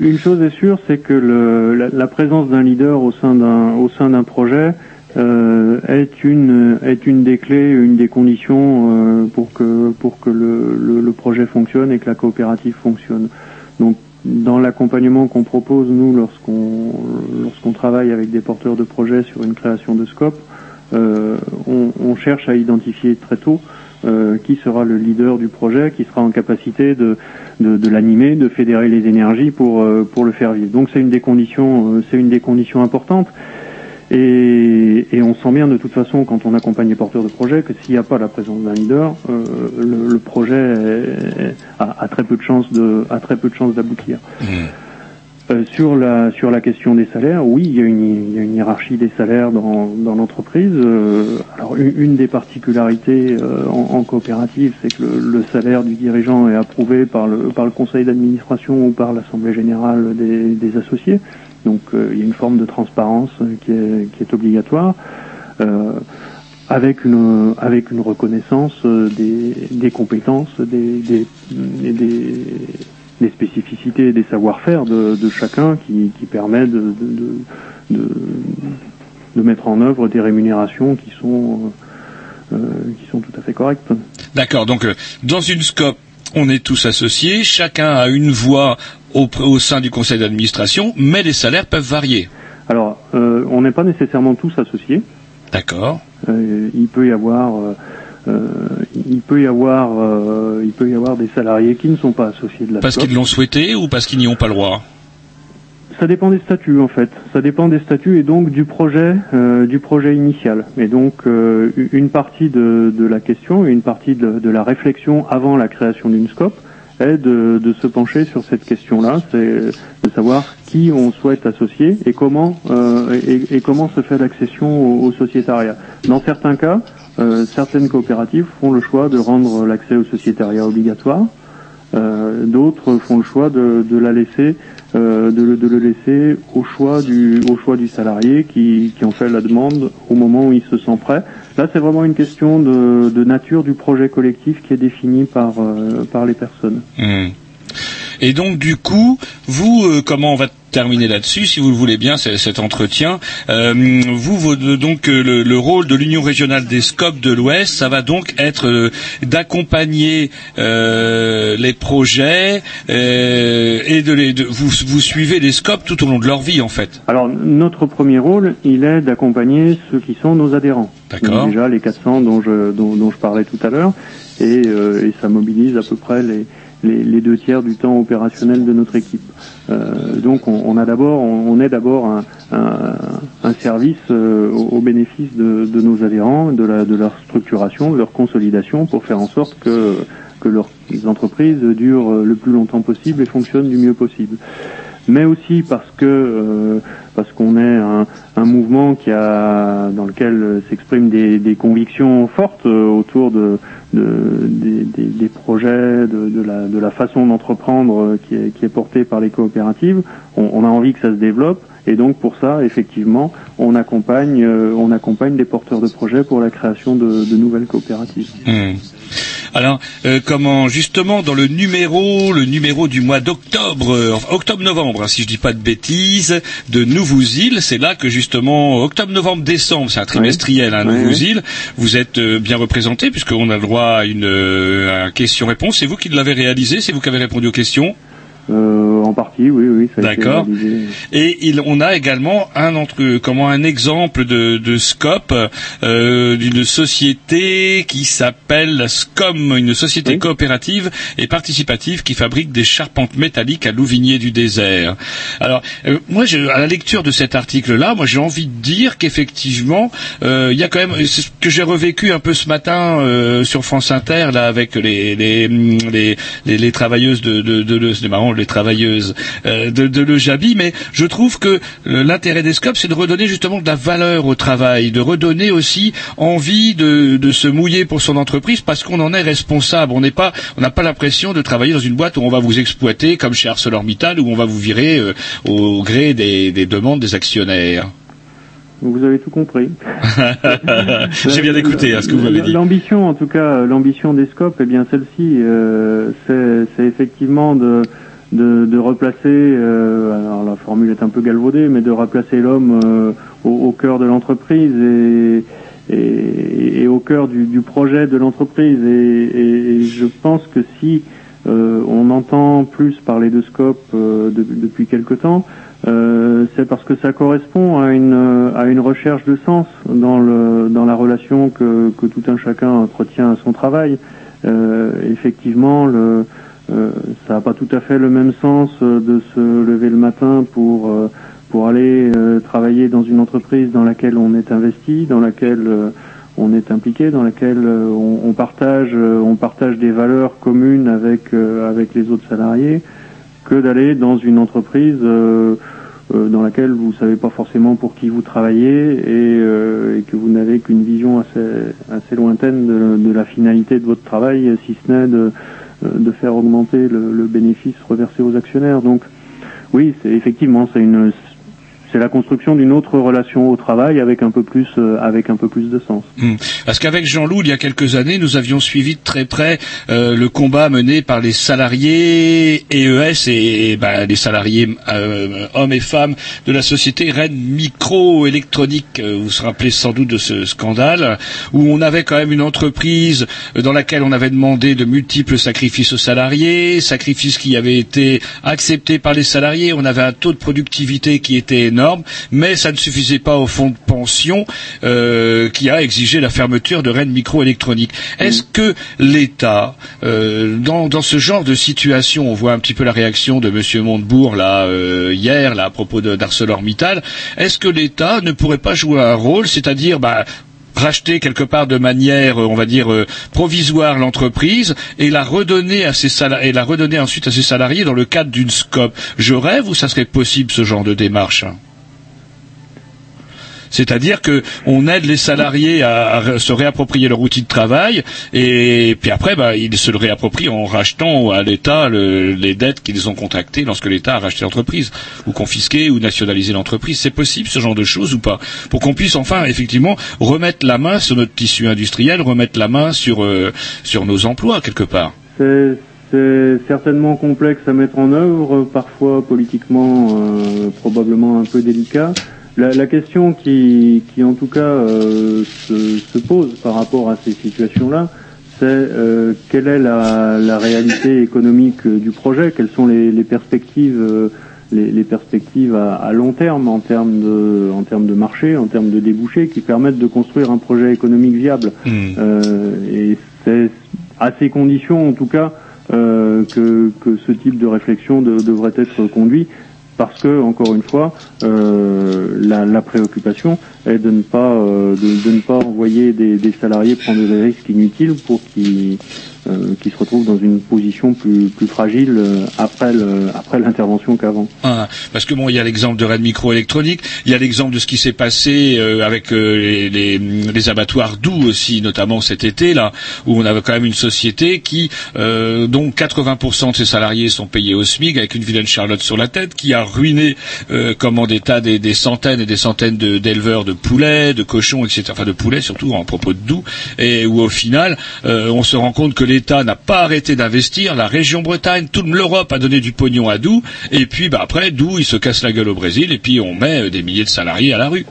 une chose est sûre, c'est que le, la, la présence d'un leader au sein d'un au sein d'un projet euh, est une est une des clés, une des conditions euh, pour que pour que le, le, le projet fonctionne et que la coopérative fonctionne. Donc dans l'accompagnement qu'on propose nous lorsqu'on lorsqu'on travaille avec des porteurs de projets sur une création de scope, euh, on, on cherche à identifier très tôt euh, qui sera le leader du projet, qui sera en capacité de, de, de l'animer, de fédérer les énergies pour, euh, pour le faire vivre. Donc c'est une des conditions, euh, c'est une des conditions importantes. Et, et on sent bien de toute façon quand on accompagne les porteurs de projet que s'il n'y a pas la présence d'un leader, euh, le, le projet est- a, a très peu de chances de, a très peu de chances d'aboutir. Euh, sur la sur la question des salaires, oui, il y a une, il y a une hiérarchie des salaires dans, dans l'entreprise. Euh, alors une, une des particularités en, en coopérative, c'est que le, le salaire du dirigeant est approuvé par le par le conseil d'administration ou par l'assemblée générale des, des associés. Donc euh, il y a une forme de transparence euh, qui est obligatoire. Euh, avec une avec une reconnaissance des, compétences, des, des, des, spécificités et des savoir-faire de, chacun qui, permet de, de, mettre en œuvre des rémunérations qui sont qui sont tout à fait correctes. D'accord. Donc dans une scope. on est tous associés, chacun a une voix au, au sein du conseil d'administration, mais les salaires peuvent varier. Alors, euh, on n'est pas nécessairement tous associés. D'accord. Euh, il peut y avoir, euh, il peut y avoir, il peut y avoir des salariés qui ne sont pas associés de la Parce qu'ils l'ont souhaité ou parce qu'ils n'y ont pas le droit? Ça dépend des statuts en fait. Ça dépend des statuts et donc du projet, du projet initial. Et donc une partie de, de la question, une partie de, de la réflexion avant la création d'une scope de, se pencher sur cette question-là, c'est de savoir qui on souhaite associer et comment euh, et, comment se fait l'accession au, sociétariat. Dans certains cas, euh, certaines coopératives font le choix de rendre l'accès au sociétariat obligatoire. Euh, D'autres font le choix de, le- laisser au choix du, au choix du salarié qui, qui en fait la demande au moment où il se sent prêt. Là, c'est vraiment une question de, de nature du projet collectif qui est défini par, euh, par les personnes. Hmm. Et donc du coup, vous, euh, comment on va terminer là-dessus, si vous le voulez bien, cet entretien. Euh, vous, vous, donc euh, le, le rôle de l'Union régionale des SCOP de l'Ouest, ça va donc être euh, d'accompagner euh, les projets euh, et de les, de, vous, vous suivez les SCOP tout au long de leur vie en fait. Alors, notre premier rôle, il est d'accompagner ceux qui sont nos adhérents. D'accord. Déjà les 400 dont je, dont, dont je parlais tout à l'heure, et, euh, et ça mobilise à peu près les, les, deux tiers du temps opérationnel de notre équipe. Euh, donc, on, on a d'abord, on, on est d'abord un, un, un service euh, au, au bénéfice de, de nos adhérents, de, la, de leur structuration, de leur consolidation, pour faire en sorte que que leurs entreprises durent le plus longtemps possible et fonctionnent du mieux possible mais aussi parce que euh, parce qu'on est un, un mouvement qui a dans lequel s'expriment des, des convictions fortes euh, autour de, de des, des, des projets, de, de la de la façon d'entreprendre euh, qui est qui est portée par les coopératives. On, on a envie que ça se développe et donc pour ça effectivement on accompagne euh, on accompagne des porteurs de projets pour la création de, de nouvelles coopératives. Hmm. Alors, euh, comment justement dans le numéro, le numéro du mois d'octobre, euh, enfin, octobre-novembre, hein, si je dis pas de bêtises, de Nouveau-Île, c'est là que justement octobre-novembre-décembre, c'est un trimestriel, hein, Oui, oui. Nouveau-Île, vous êtes euh, bien représenté puisqu'on a le droit à une, euh, à une question-réponse. C'est vous qui l'avez réalisé, c'est vous qui avez répondu aux questions? Euh, en partie, oui, oui, D'accord. Et il, on a également un entre, comment un exemple de, de scope euh, d'une société qui s'appelle SCOM, une société coopérative et participative qui fabrique des charpentes métalliques à Louvigné du désert. Alors, euh, moi, je, à la lecture de cet article-là, moi, j'ai envie de dire qu'effectivement, euh, il y a quand même ce que j'ai revécu un peu ce matin euh, sur France Inter là avec les les les, les, les travailleuses de de, de, de- c'est marrant les travailleuses euh, de, de Le Jabi, mais je trouve que euh, l'intérêt des scopes, c'est de redonner justement de la valeur au travail, de redonner aussi envie de, de se mouiller pour son entreprise parce qu'on en est responsable. On n'est pas, on n'a pas l'impression de travailler dans une boîte où on va vous exploiter comme chez ArcelorMittal où on va vous virer euh, au gré des, des demandes des actionnaires. Vous avez tout compris. [laughs] J'ai bien écouté hein, ce que vous m'avez dit. L'ambition, en tout cas, l'ambition des scopes, eh bien celle-ci, euh, c'est c'est effectivement de, de, de replacer, euh, alors la formule est un peu galvaudée, mais de replacer l'homme euh, au, cœur de l'entreprise et, au cœur du, projet de l'entreprise. Et, je pense que si euh, on entend plus parler de scope euh, de- depuis quelque temps, c'est parce que ça correspond à une à une recherche de sens dans le dans la relation que que tout un chacun entretient à son travail. Effectivement, le ça n'a pas tout à fait le même sens euh, de se lever le matin pour euh, pour aller euh, travailler dans une entreprise dans laquelle on est investi, dans laquelle euh, on est impliqué, dans laquelle euh, on, partage euh, on partage des valeurs communes avec euh, avec les autres salariés, que d'aller dans une entreprise euh, euh, dans laquelle vous savez pas forcément pour qui vous travaillez et, euh, que vous n'avez qu'une vision assez assez lointaine de, la finalité de votre travail, si ce n'est de euh, de faire augmenter le, le bénéfice reversé aux actionnaires. Donc oui, c'est effectivement c'est une c'est la construction d'une autre relation au travail avec un peu plus euh, avec un peu plus de sens. Hmm. Parce qu'avec Jean-Loup, il y a quelques années, nous avions suivi de très près euh, le combat mené par les salariés EES et, et, bah, les salariés euh, hommes et femmes de la société Rennes Microélectronique. Euh, Vous vous rappelez sans doute de ce scandale où on avait quand même une entreprise dans laquelle on avait demandé de multiples sacrifices aux salariés, sacrifices qui avaient été acceptés par les salariés. On avait un taux de productivité qui était énorme, mais ça ne suffisait pas au fonds de pension euh, qui a exigé la fermeture de Rennes Microélectronique. Est-ce que l'État, euh, dans, dans ce genre de situation, on voit un petit peu la réaction de Monsieur Montebourg là euh, hier là à propos d'ArcelorMittal, est-ce que l'État ne pourrait pas jouer un rôle, c'est-à-dire bah, racheter quelque part de manière, on va dire, provisoire l'entreprise et la redonner à ses sala- et la redonner ensuite à ses salariés dans le cadre d'une scope? Je rêve ou ça serait possible ce genre de démarche? C'est-à-dire que on aide les salariés à, se réapproprier leur outil de travail et puis après bah, ils se le réapproprient en rachetant à l'État le- les dettes qu'ils ont contractées lorsque l'État a racheté l'entreprise ou confisqué ou nationalisé l'entreprise. C'est possible ce genre de choses ou pas? Pour qu'on puisse enfin effectivement remettre la main sur notre tissu industriel, remettre la main sur euh, sur nos emplois quelque part. C'est c'est certainement complexe à mettre en œuvre, parfois politiquement euh, probablement un peu délicat. La, la question qui, qui en tout cas euh, se, se pose par rapport à ces situations-là, c'est euh, quelle est la, la réalité économique euh, du projet, quelles sont les, les perspectives, euh, les, les perspectives à, à long terme en termes de, en termes de marché, en termes de débouchés, qui permettent de construire un projet économique viable? Euh, et c'est à ces conditions, en tout cas, euh, que, que ce type de réflexion de- devrait être conduit, parce que, encore une fois, euh, la, la préoccupation est de ne pas euh, de, de ne pas envoyer des, des salariés prendre des risques inutiles pour qu'ils euh, qu'ils se retrouvent dans une position plus, plus fragile euh, après le, après l'intervention qu'avant. Ah, parce que bon, il y a l'exemple de Rennes Microélectronique, il y a l'exemple de ce qui s'est passé euh, avec euh, les, les, les abattoirs doux aussi, notamment cet été là, où on avait quand même une société qui, euh, dont 80% de ses salariés sont payés au SMIC avec une vilaine Charlotte sur la tête, qui a ruiné comment des tas des, des centaines et des centaines d'éleveurs de, poulets, de cochons, etc. Enfin de poulets surtout en propos de doux, et où au final, on se rend compte que l'État n'a pas arrêté d'investir, la région Bretagne, toute l'Europe a donné du pognon à Doux, et puis bah, après Doux il se casse la gueule au Brésil, et puis on met euh, des milliers de salariés à la rue.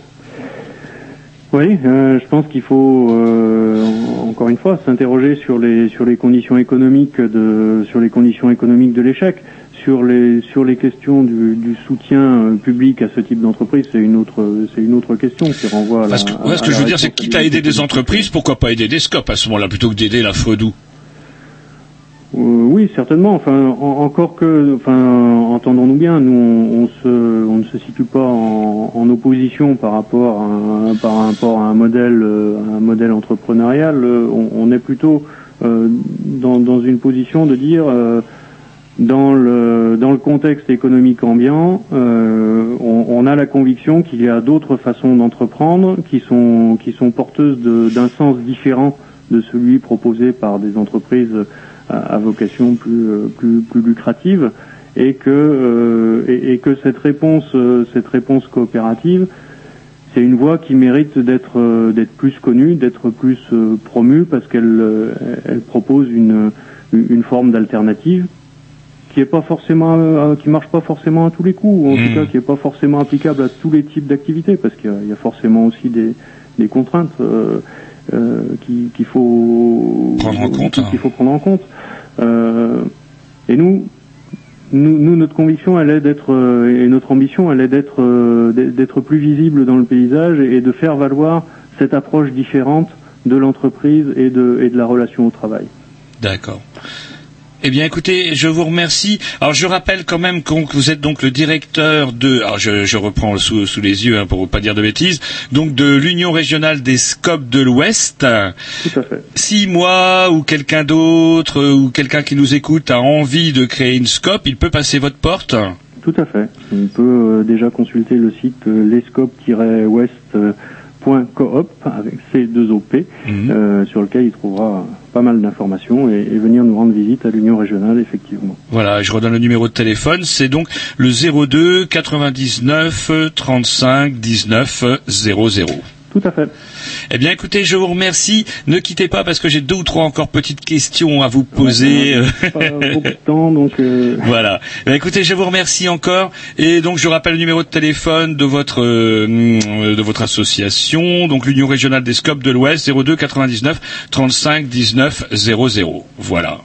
Oui, euh, je pense qu'il faut euh, en- encore une fois s'interroger sur les sur les conditions économiques de sur les conditions économiques de l'échec, sur les sur les questions du, du soutien public à ce type d'entreprise, c'est une autre c'est une autre question qui renvoie à la. Parce que, ouais, ce à que je veux dire, c'est quitte à aider des entreprises, pourquoi pas aider des scopes à ce moment-là, plutôt que d'aider la Fredou? Oui, certainement. Enfin, en- encore que, enfin, entendons-nous bien, nous, on, se, on ne se situe pas en, opposition par rapport à un, par rapport à un modèle, euh, à un modèle entrepreneurial. Euh, On, est plutôt euh, dans, une position de dire, dans le, dans le contexte économique ambiant, on, on a la conviction qu'il y a d'autres façons d'entreprendre qui sont, qui sont porteuses d'un sens différent de celui proposé par des entreprises à, à vocation plus, euh, plus, plus lucrative et que, euh, et, et que cette réponse, euh, cette réponse coopérative, c'est une voie qui mérite d'être euh, d'être plus connue, d'être plus promue parce qu'elle elle propose une, une forme d'alternative qui est pas forcément qui marche pas forcément à tous les coups ou en tout cas qui est pas forcément applicable à tous les types d'activités parce qu'il y, a- il y a forcément aussi des, des contraintes euh, qui- qu'il faut Prendre en compte, hein. qu'il faut prendre en compte Euh, et nous nous, nous, notre conviction, elle est d'être euh, et notre ambition, elle est d'être d'être d'être plus visible dans le paysage et de faire valoir cette approche différente de l'entreprise et de et de la relation au travail. D'accord. Eh bien, écoutez, je vous remercie. Alors, je rappelle quand même que vous êtes donc le directeur de, alors je, je reprends sous, sous les yeux hein, pour pas dire de bêtises, donc de l'Union régionale des SCOP de l'Ouest. Tout à fait. Si moi ou quelqu'un d'autre euh, ou quelqu'un qui nous écoute a envie de créer une SCOP, il peut passer votre porte. Tout à fait. On peut euh, déjà consulter le site euh, lescope-west .coop avec C2OP Mhm. euh, sur lequel il trouvera pas mal d'informations et, et venir nous rendre visite à l'Union régionale effectivement. Voilà, je redonne le numéro de téléphone, c'est donc le 02 99 35 19 00. Tout à fait. Eh bien, écoutez, je vous remercie. Ne quittez pas parce que j'ai deux ou trois encore petites questions à vous poser. [laughs] Pas beaucoup de temps donc euh, Voilà. Eh bien, écoutez, je vous remercie encore. Et donc, je rappelle le numéro de téléphone de votre euh, de votre association, donc l'Union régionale des scopes de l'Ouest, 02 99 35 19 00. Voilà.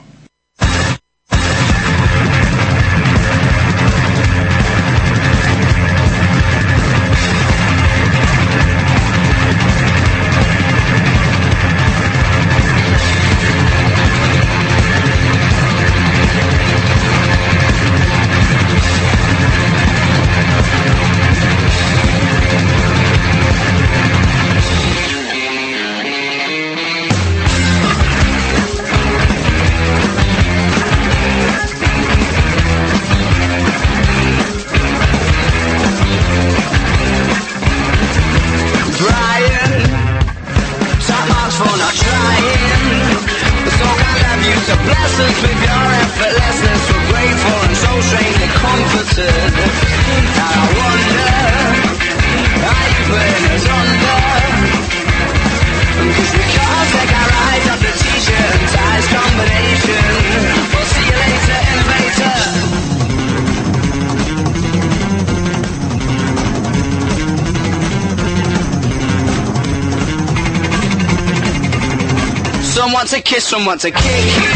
wants a kick.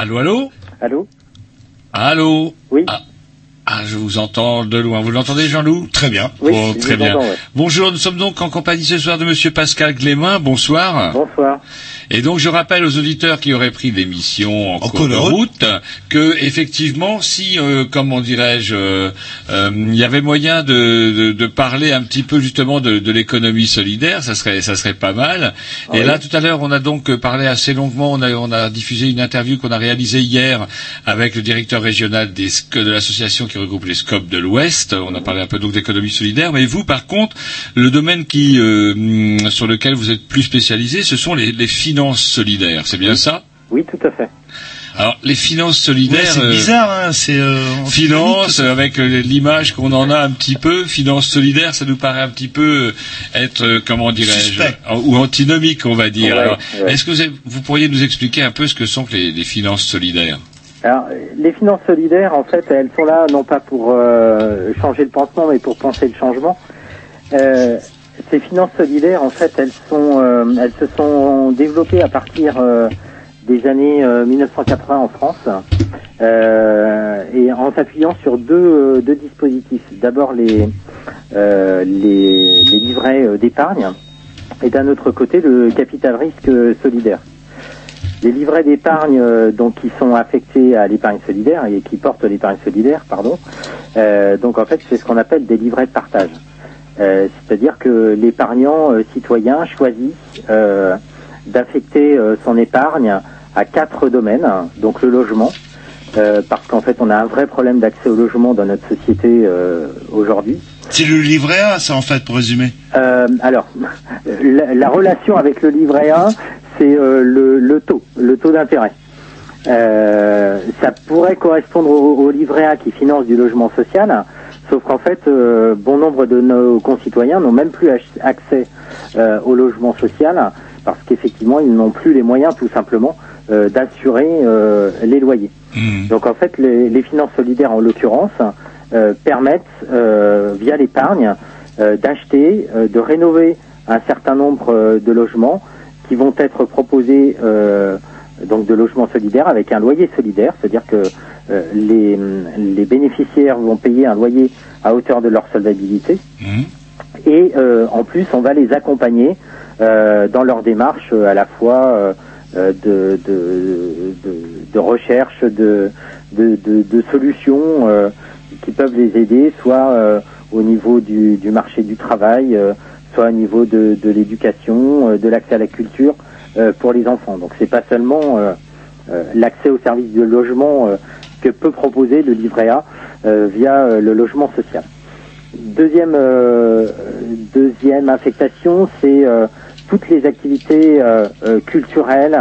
Allô, allô Allô Allô Oui. Ah, ah, je vous entends de loin. Vous l'entendez, Jean-Loup Très bien. Oui, très bien. ouais. Bonjour, nous sommes donc en compagnie ce soir de Monsieur Pascal Glémin. Bonsoir. Bonsoir. Et donc, je rappelle aux auditeurs qui auraient pris l'émission en, cours de route que, effectivement, si, euh, comment dirais-je, euh, euh, il y avait moyen de, de, de parler un petit peu justement de, de l'économie solidaire, ça serait, ça serait pas mal. Et Oui. là, tout à l'heure, on a donc parlé assez longuement. On a, on a diffusé une interview qu'on a réalisée hier avec le directeur régional des, de l'association qui regroupe les SCOP de l'Ouest. On a parlé un peu donc d'économie solidaire. Mais vous, par contre, le domaine qui, euh, sur lequel vous êtes plus spécialisé, ce sont les, les finances solidaires. C'est bien ça? Oui, tout à fait. Alors, les finances solidaires. Ouais, c'est euh, bizarre, hein, c'est euh, Finance, avec euh, l'image qu'on en a un petit peu, finance solidaire, ça nous paraît un petit peu euh, être, comment dirais-je, ou antinomique, on va dire. Ouais, Alors, ouais. est-ce que vous, avez- vous pourriez nous expliquer un peu ce que sont que les, les finances solidaires? Alors, les finances solidaires, en fait, elles sont là non pas pour euh, changer le pansement, mais pour penser le changement. Euh, ces finances solidaires, en fait, elles sont, euh, elles se sont développées à partir euh, des années euh, 1980 en France, euh, et en s'appuyant sur deux, euh, dispositifs. D'abord les, euh, les, les livrets euh, d'épargne, et d'un autre côté le capital risque euh, solidaire. Les livrets d'épargne euh, donc qui sont affectés à l'épargne solidaire et qui portent l'épargne solidaire, pardon. euh, donc en fait c'est ce qu'on appelle des livrets de partage. Euh, C'est-à-dire que l'épargnant euh, citoyen choisit euh, d'affecter euh, son épargne à quatre domaines. Donc le logement, euh, parce qu'en fait on a un vrai problème d'accès au logement dans notre société euh, aujourd'hui. C'est le livret A, ça en fait, pour résumer. Euh, alors, [laughs] la, la relation avec le livret A, c'est euh, le, le taux, le taux d'intérêt. Euh, ça pourrait correspondre au, au livret A qui finance du logement social, sauf qu'en fait, euh, bon nombre de nos concitoyens n'ont même plus accès euh, au logement social parce qu'effectivement, ils n'ont plus les moyens, tout simplement, euh, d'assurer les loyers. Donc en fait, les, les finances solidaires, en l'occurrence, permettent, via l'épargne, d'acheter, de rénover un certain nombre de logements qui vont être proposés donc de logements solidaires avec un loyer solidaire, c'est-à-dire que les, les bénéficiaires vont payer un loyer à hauteur de leur solvabilité. Et euh, en plus on va les accompagner euh, dans leur démarche euh, à la fois euh, euh, de, de, de, de recherche de, de, solutions euh, qui peuvent les aider soit euh, au niveau du, du marché du travail euh, soit au niveau de, de l'éducation euh, de l'accès à la culture euh, pour les enfants. Donc c'est pas seulement euh, euh, l'accès aux services de logement euh, que peut proposer le livret A euh, via euh, le logement social. Deuxième, euh, deuxième affectation, c'est toutes les activités culturelles,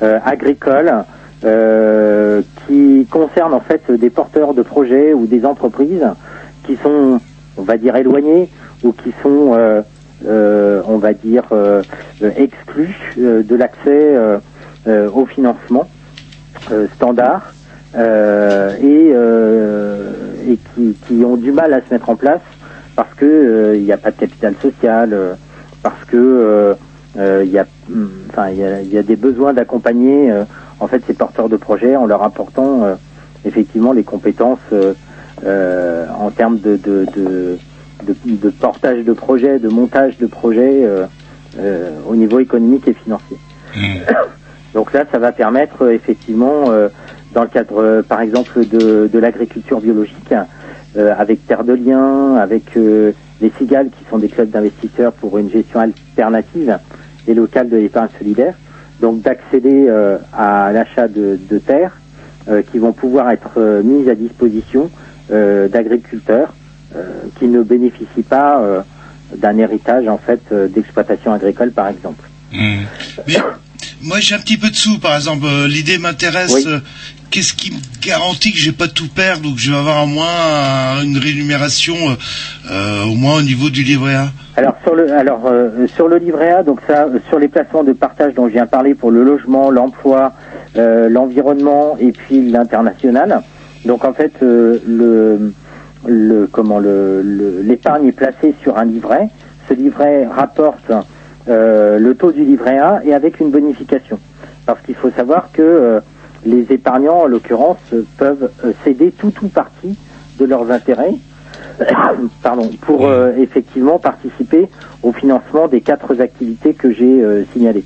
agricoles, qui concernent en fait des porteurs de projets ou des entreprises qui sont, on va dire, éloignés ou qui sont, on va dire, exclus de l'accès au financement standard et, euh, et qui, qui ont du mal à se mettre en place parce que euh, il n'y a pas de capital social, euh, parce que euh, euh, il y a, enfin il y a, il y a des besoins d'accompagner euh, en fait ces porteurs de projets en leur apportant euh, effectivement les compétences euh, euh, en termes de de, de, de, de portage de projet, de montage de projet euh, euh, au niveau économique et financier. [coughs] Donc là, ça va permettre euh, effectivement, euh, dans le cadre, euh, par exemple, de, de l'agriculture biologique, euh, avec Terre de Liens, avec euh, les Cigales, qui sont des clubs d'investisseurs pour une gestion alternative et locale de l'épargne solidaire, donc d'accéder euh, à l'achat de, de terres euh, qui vont pouvoir être euh, mises à disposition d'agriculteurs qui ne bénéficient pas d'un héritage en fait d'exploitation agricole, par exemple. Mais Moi, j'ai un petit peu de sous, par exemple. L'idée m'intéresse. Qu'est-ce qui me garantit que je vais pas tout perdre ou que je vais avoir au moins une rémunération euh, euh, au moins au niveau du livret A? Alors sur le alors euh, sur le livret A, donc ça sur les placements de partage dont je viens parler pour le logement, l'emploi, l'environnement et puis l'international. Donc en fait le le comment le l'épargne est placée sur un livret. Ce livret rapporte le taux du livret A et avec une bonification. Parce qu'il faut savoir que les épargnants, en l'occurrence, peuvent euh, céder tout ou partie de leurs intérêts. [coughs] Pardon, pour euh, effectivement participer au financement des quatre activités que j'ai euh, signalées.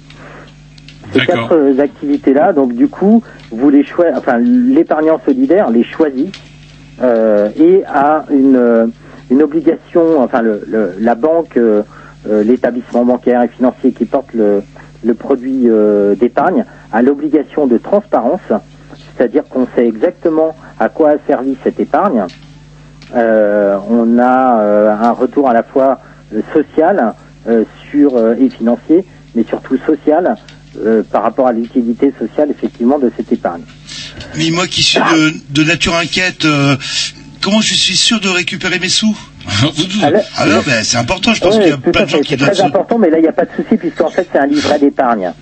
Ces quatre euh, activités-là, donc du coup, vous les choi- enfin l'épargnant solidaire les choisit euh, et a une, une obligation, enfin le, le- la banque, l'établissement bancaire et financier qui porte le, le produit euh, d'épargne a l'obligation de transparence, c'est-à-dire qu'on sait exactement à quoi a servi cette épargne. Euh, on a euh, un retour à la fois euh, social euh, sur euh, et financier, mais surtout social par rapport à l'utilité sociale effectivement de cette épargne. Mais moi qui suis de, de nature inquiète, comment je suis sûr de récupérer mes sous? Alors, Alors, ben, c'est important. Je pense Ouais, qu'il y a plein de gens qui c'est très se... important, mais là il n'y a pas de souci puisqu'en fait c'est un livret d'épargne.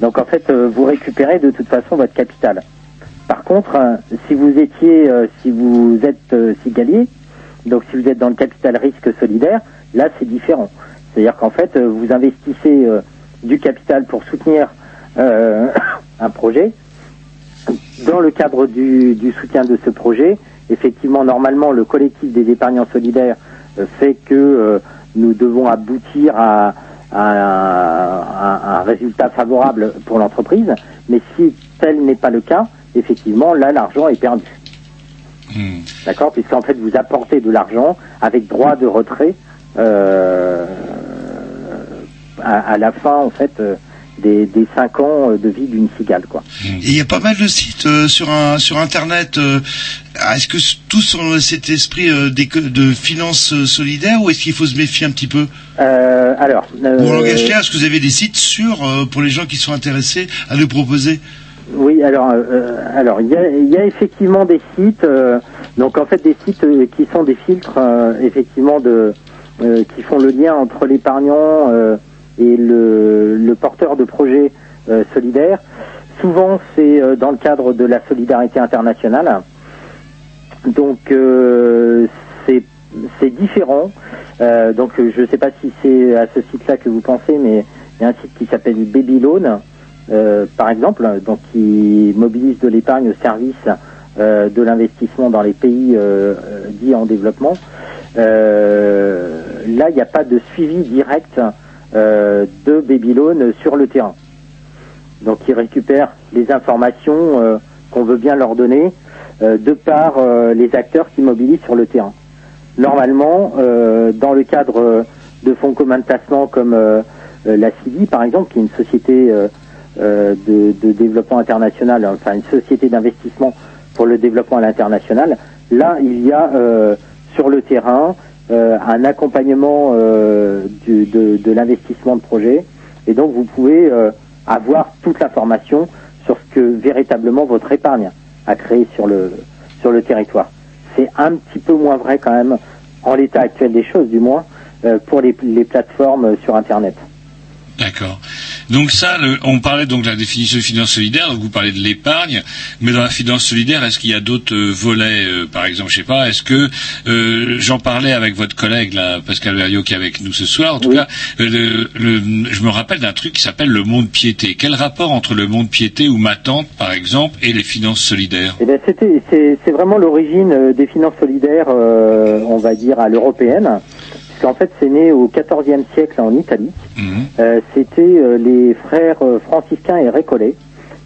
Donc en fait euh, vous récupérez de toute façon votre capital. Par contre, euh, si vous étiez, euh, si vous êtes cigalier, donc si vous êtes dans le capital risque solidaire, là c'est différent. C'est-à-dire qu'en fait vous investissez du capital pour soutenir euh, [coughs] un projet. Dans le cadre du, du soutien de ce projet, effectivement, normalement, le collectif des épargnants solidaires fait que euh, nous devons aboutir à, à un- à un résultat favorable pour l'entreprise. Mais si tel n'est pas le cas, effectivement, là, l'argent est perdu. D'accord? Puisqu'en fait, vous apportez de l'argent avec droit de retrait euh, à, à la fin, en fait, euh, des, des cinq ans euh, de vie d'une cigale, quoi. Et il y a pas mal de sites euh, sur un sur internet. euh, est-ce que tous ont cet esprit euh, de finances euh, solidaires ou est-ce qu'il faut se méfier un petit peu? Euh, alors, Ou en langage clair, est-ce que vous avez des sites sûrs euh, pour les gens qui sont intéressés à nous proposer? Oui, alors, euh, alors il y a, y a effectivement des sites, euh, donc en fait des sites qui sont des filtres, euh, effectivement de, euh, qui font le lien entre l'épargnant euh, et le, le porteur de projet euh, solidaire. Souvent, c'est euh, dans le cadre de la solidarité internationale. Donc, euh, c'est différent. Donc, je ne sais pas si c'est à ce site-là que vous pensez, mais il y a un site qui s'appelle Babylone, euh, par exemple, donc qui mobilise de l'épargne au service euh, de l'investissement dans les pays euh, dits en développement. Euh, là, il n'y a pas de suivi direct de Babylone sur le terrain. Donc, ils récupèrent les informations euh, qu'on veut bien leur donner euh, de par euh, les acteurs qui mobilisent sur le terrain. Normalement, euh, dans le cadre euh, de fonds communs de placement comme euh, euh, la CIDI, par exemple, qui est une société euh, euh, de, développement international, enfin une société d'investissement pour le développement à l'international, là, il y a euh, sur le terrain euh, un accompagnement euh, du- de, de l'investissement de projet, et donc vous pouvez euh, avoir toute l'information sur ce que véritablement votre épargne a créé sur le sur le territoire. C'est un petit peu moins vrai quand même en l'état actuel des choses, du moins euh, pour les, les plateformes euh, sur Internet. D'accord. Donc ça, le- on parlait donc de la définition de finance solidaire, donc vous parlez de l'épargne, mais dans la finance solidaire, est-ce qu'il y a d'autres euh, volets, euh, par exemple, je sais pas, est-ce que euh, j'en parlais avec votre collègue là, Pascal Verriot qui est avec nous ce soir, en tout cas, le- le- je me rappelle d'un truc qui s'appelle le monde piété. Quel rapport entre le monde piété ou ma tante, par exemple, et les finances solidaires? Eh bien, c'était, c'est, c'est vraiment l'origine des finances solidaires, euh, on va dire, à l'européenne, puisqu'en fait, c'est né au XIVe siècle en Italie. Euh, c'était euh, les frères euh, franciscains et récollets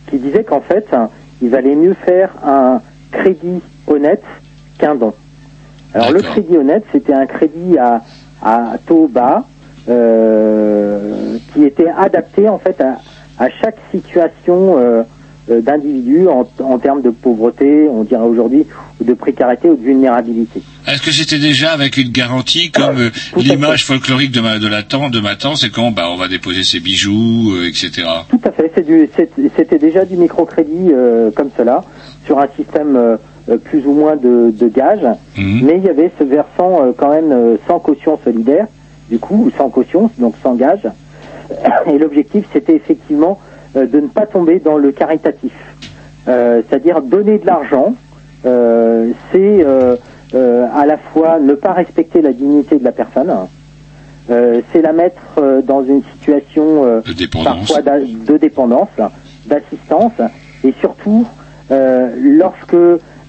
qui disaient qu'en fait, hein, il valait mieux faire un crédit honnête qu'un don. Alors, le crédit honnête, c'était un crédit à, à taux bas euh, qui était adapté en fait à, à chaque situation euh, euh, d'individu en, en termes de pauvreté, on dirait aujourd'hui, ou de précarité ou de vulnérabilité. Est-ce que c'était déjà avec une garantie comme euh, l'image folklorique de ma, de la tante, de ma tante, c'est quand bah, on va déposer ses bijoux, euh, etc. Tout à fait, c'était déjà du microcrédit euh, comme cela, sur un système euh, plus ou moins de, de gage, mais il y avait ce versant euh, quand même sans caution solidaire, du coup, ou sans caution, donc sans gage. [coughs] Et l'objectif, c'était effectivement de ne pas tomber dans le caritatif. Euh, C'est-à-dire donner de l'argent, euh, c'est euh, euh, à la fois ne pas respecter la dignité de la personne, euh, c'est la mettre euh, dans une situation euh, De dépendance. parfois de dépendance, d'assistance, et surtout euh, lorsque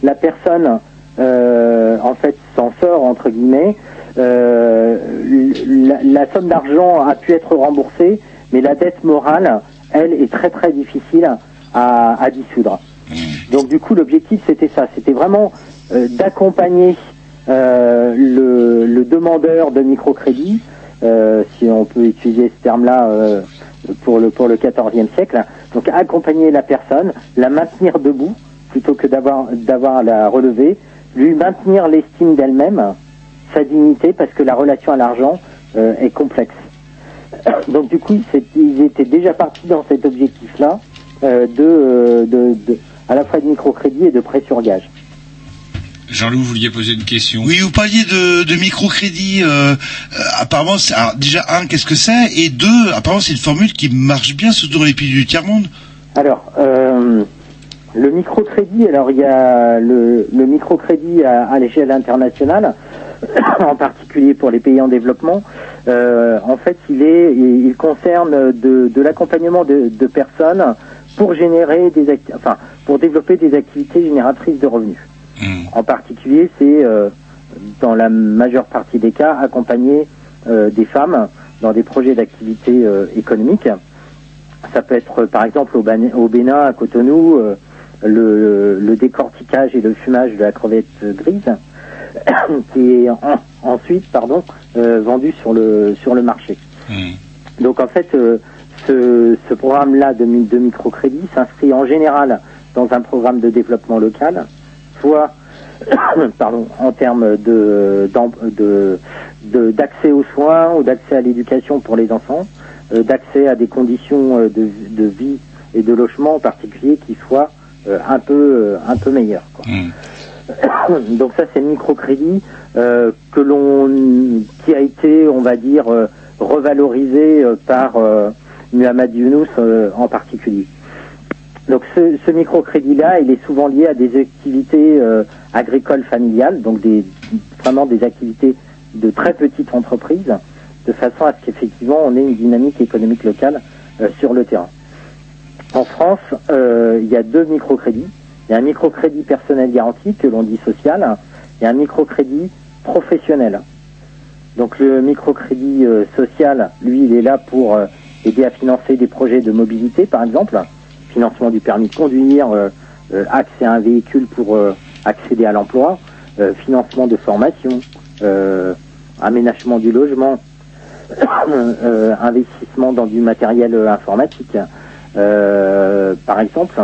la personne euh, en fait s'en sort entre guillemets, euh, la, la somme d'argent a pu être remboursée, mais la dette morale, elle, est très très difficile à, à dissoudre. Donc du coup, l'objectif c'était ça, c'était vraiment euh, d'accompagner euh, le, le demandeur de microcrédit, euh, si on peut utiliser ce terme-là pour le pour le XIVe siècle. Donc accompagner la personne, la maintenir debout plutôt que d'avoir d'avoir à la relever, lui maintenir l'estime d'elle-même, sa dignité, parce que la relation à l'argent est complexe. [coughs] Donc du coup, ils étaient déjà partis dans cet objectif-là euh, de, euh, de, de- à la fois de microcrédit et de prêt sur gage. Jean-Loup, vous vouliez poser une question? Oui, vous parliez de, de microcrédit. euh, euh, apparemment, c'est- alors, déjà un, qu'est-ce que c'est? Et deux, apparemment, c'est une formule qui marche bien, surtout dans les pays du tiers monde. Alors, euh, le microcrédit, alors il y a le, le microcrédit à, à l'échelle internationale, [coughs] en particulier pour les pays en développement. Euh, en fait, il est, il concerne de, de l'accompagnement de, de personnes pour générer des, enfin, pour développer des activités génératrices de revenus. En particulier, c'est euh, dans la majeure partie des cas accompagner euh, des femmes dans des projets d'activité économique. Ça peut être, par exemple, au, au Bénin, à Cotonou, le, le décortiquage et le fumage de la crevette grise, [coughs] qui est en- ensuite, pardon, euh, vendu sur le sur le marché. Donc en fait, euh, ce, ce programme-là de, mi- de microcrédit s'inscrit en général dans un programme de développement local, soit [coughs] pardon, en termes de d'em- de- de- d'accès aux soins ou d'accès à l'éducation pour les enfants, euh, d'accès à des conditions de, de vie et de logement en particulier qui soient euh, un peu euh, un peu meilleures. quoi. [coughs] Donc ça c'est le microcrédit euh, que l'on qui a été on va dire euh, revalorisé euh, par euh, Muhammad Younous euh, en particulier. Donc ce, ce microcrédit-là, il est souvent lié à des activités agricoles familiales, donc des, vraiment des activités de très petites entreprises, de façon à ce qu'effectivement on ait une dynamique économique locale sur le terrain. En France, il y a deux microcrédits. Il y a un microcrédit personnel garanti que l'on dit social et un microcrédit professionnel. Donc le microcrédit euh, social, lui, il est là pour euh, aider à financer des projets de mobilité, par exemple, financement du permis de conduire, euh, accès à un véhicule pour accéder à l'emploi, financement de formation, aménagement du logement, [coughs] investissement dans du matériel informatique, par exemple.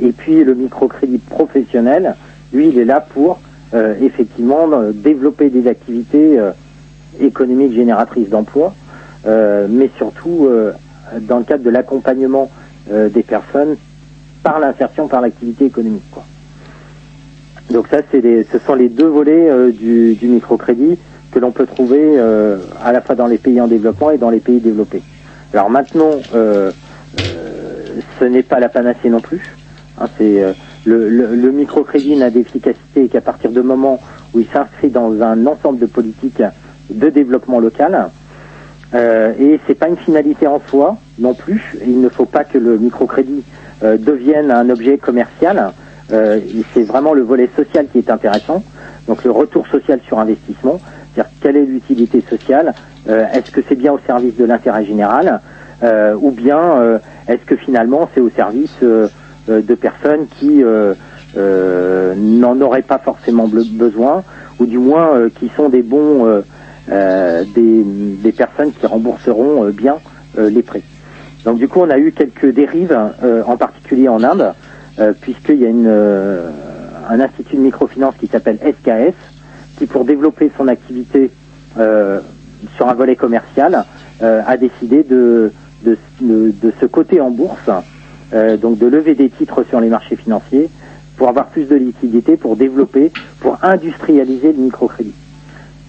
Et puis le microcrédit professionnel, lui, il est là pour euh, effectivement euh, développer des activités euh, économiques génératrices d'emplois, euh, mais surtout euh, dans le cadre de l'accompagnement euh, des personnes par l'insertion par l'activité économique. Quoi. Donc ça, c'est ce sont les deux volets du, du microcrédit que l'on peut trouver à la fois dans les pays en développement et dans les pays développés. Alors maintenant, ce n'est pas la panacée non plus. Hein, c'est euh, le, microcrédit n'a d'efficacité qu'à partir du moment où il s'inscrit dans un ensemble de politiques de développement local. Euh, et c'est pas une finalité en soi non plus. Il ne faut pas que le microcrédit euh, devienne un objet commercial. Euh, c'est vraiment le volet social qui est intéressant. Donc le retour social sur investissement, c'est-à-dire quelle est l'utilité sociale, est-ce que c'est bien au service de l'intérêt général, ou bien est-ce que finalement c'est au service de personnes qui euh, euh, n'en auraient pas forcément besoin, ou du moins euh, qui sont des bons euh, euh, des, personnes qui rembourseront euh, bien euh, les prêts. Donc du coup, on a eu quelques dérives, euh, en particulier en Inde, euh, puisqu'il y a une, euh, un institut de microfinance qui s'appelle SKS, qui, pour développer son activité euh, sur un volet commercial, euh, a décidé de, de, de se coter en bourse, euh, donc de lever des titres sur les marchés financiers pour avoir plus de liquidité, pour développer, pour industrialiser le microcrédit.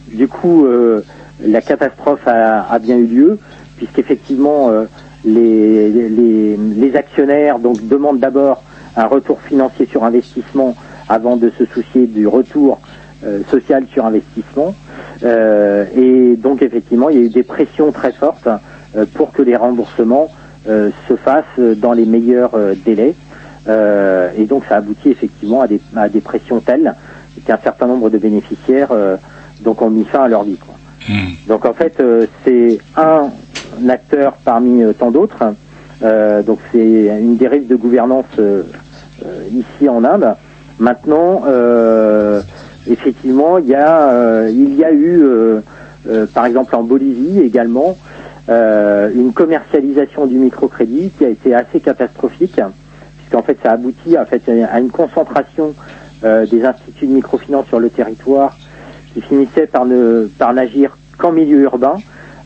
Du coup, euh, la catastrophe a, bien eu lieu, puisqu'effectivement, euh, les, actionnaires donc, demandent d'abord un retour financier sur investissement avant de se soucier du retour euh, social sur investissement. Et donc, effectivement, il y a eu des pressions très fortes pour que les remboursements se fassent dans les meilleurs euh, délais. Euh, et donc, ça aboutit effectivement à des, à des pressions telles qu'un certain nombre de bénéficiaires euh, donc ont mis fin à leur vie. Quoi. Donc en fait, euh, c'est un acteur parmi euh, tant d'autres. Euh, donc c'est une dérive de gouvernance euh, euh, ici en Inde. Maintenant, euh, effectivement, il y a, euh, il y a eu, euh, euh, par exemple en Bolivie également, euh, une commercialisation du microcrédit qui a été assez catastrophique, puisqu'en fait ça aboutit en fait, à une concentration euh, des instituts de microfinance sur le territoire qui finissaient par ne par n'agir qu'en milieu urbain,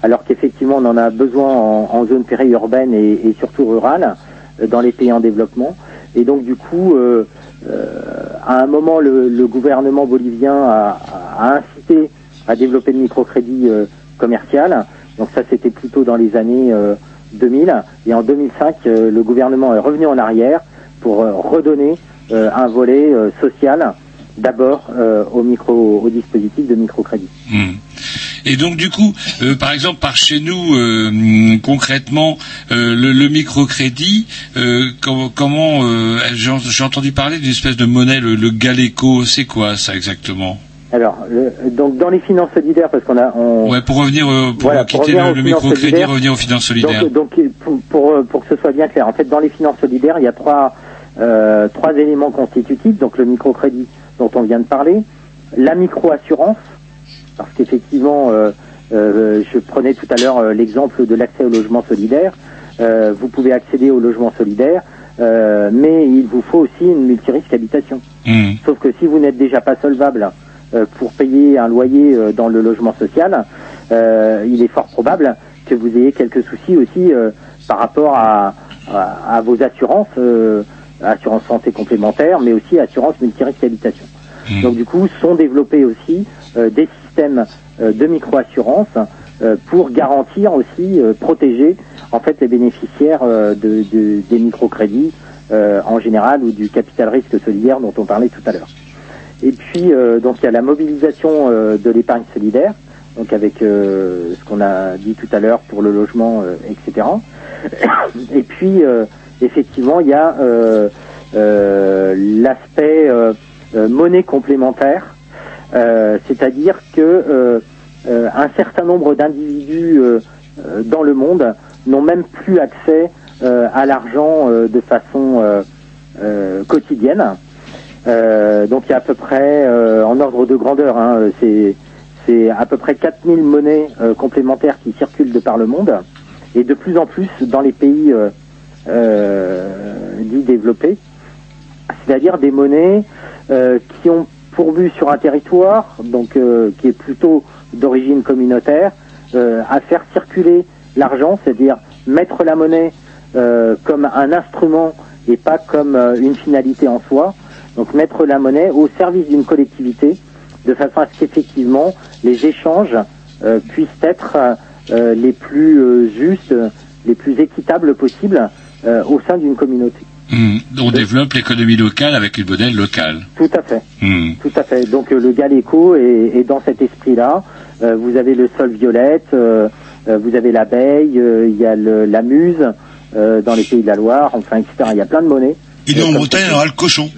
alors qu'effectivement on en a besoin en, zone périurbaine et, surtout rurale, euh, dans les pays en développement. Et donc du coup, euh, euh, à un moment, le, gouvernement bolivien a, a incité à développer le microcrédit commercial. Donc ça, c'était plutôt dans les années euh, 2000. Et en 2005, euh, le gouvernement est revenu en arrière pour euh, redonner euh, un volet euh, social d'abord euh, au micro au dispositif de microcrédit. Hmm. Et donc du coup, euh, par exemple, par chez nous, euh, concrètement, euh, le, microcrédit, euh, com- comment euh, j'ai entendu parler d'une espèce de monnaie, le, Galeco, c'est quoi ça exactement? Alors, le- donc dans les finances solidaires, parce qu'on a on, Ouais, pour revenir, euh, pour Voilà, quitter revenir le, le microcrédit, revenir aux finances solidaires. Donc, donc, pour, pour, euh, pour que ce soit bien clair, en fait, dans les finances solidaires, il y a trois, euh, trois éléments constitutifs. Donc, le microcrédit dont on vient de parler, la microassurance, parce qu'effectivement, euh, euh, je prenais tout à l'heure euh, l'exemple de l'accès au logement solidaire. Euh, vous pouvez accéder au logement solidaire, euh, mais il vous faut aussi une multirisque habitation. Hmm. Sauf que si vous n'êtes déjà pas solvable pour payer un loyer euh, dans le logement social, euh, il est fort probable que vous ayez quelques soucis aussi euh, par rapport à, à, à vos assurances, euh, assurance santé complémentaire, mais aussi assurance multirisque habitation. Donc du coup, sont développés aussi euh, des systèmes euh, de micro-assurance euh, pour garantir aussi, euh, protéger en fait les bénéficiaires euh, de, de- des microcrédits euh, en général ou du capital risque solidaire dont on parlait tout à l'heure. Et puis euh, donc il y a la mobilisation euh, de l'épargne solidaire, donc avec euh, ce qu'on a dit tout à l'heure pour le logement, etc. [coughs] Et puis effectivement il y a l'aspect monnaie complémentaire, c'est-à-dire que un certain nombre d'individus dans le monde n'ont même plus accès euh, à l'argent euh, de façon euh, quotidienne. Euh, donc il y a à peu près, euh, en ordre de grandeur, hein, c'est à peu près 4000 monnaies euh, complémentaires qui circulent de par le monde, et de plus en plus dans les pays dits développés, c'est-à-dire des monnaies qui ont pour but sur un territoire, donc qui est plutôt d'origine communautaire, à faire circuler l'argent, c'est-à-dire mettre la monnaie comme un instrument et pas comme une finalité en soi. Donc mettre la monnaie au service d'une collectivité de façon à ce qu'effectivement les échanges euh, puissent être euh, les plus euh, justes, les plus équitables possibles euh, au sein d'une communauté. Hmm. On développe l'économie locale avec une monnaie locale. Tout à fait. Hmm. Tout à fait. Donc euh, le Galéco est, est dans cet esprit-là. Euh, vous avez le sol violette, euh, euh, vous avez l'abeille, euh, il y a le- la muse euh, dans les pays de la Loire, enfin etc. Il y a plein de monnaies. Et nous, en Bretagne, on aura le cochon.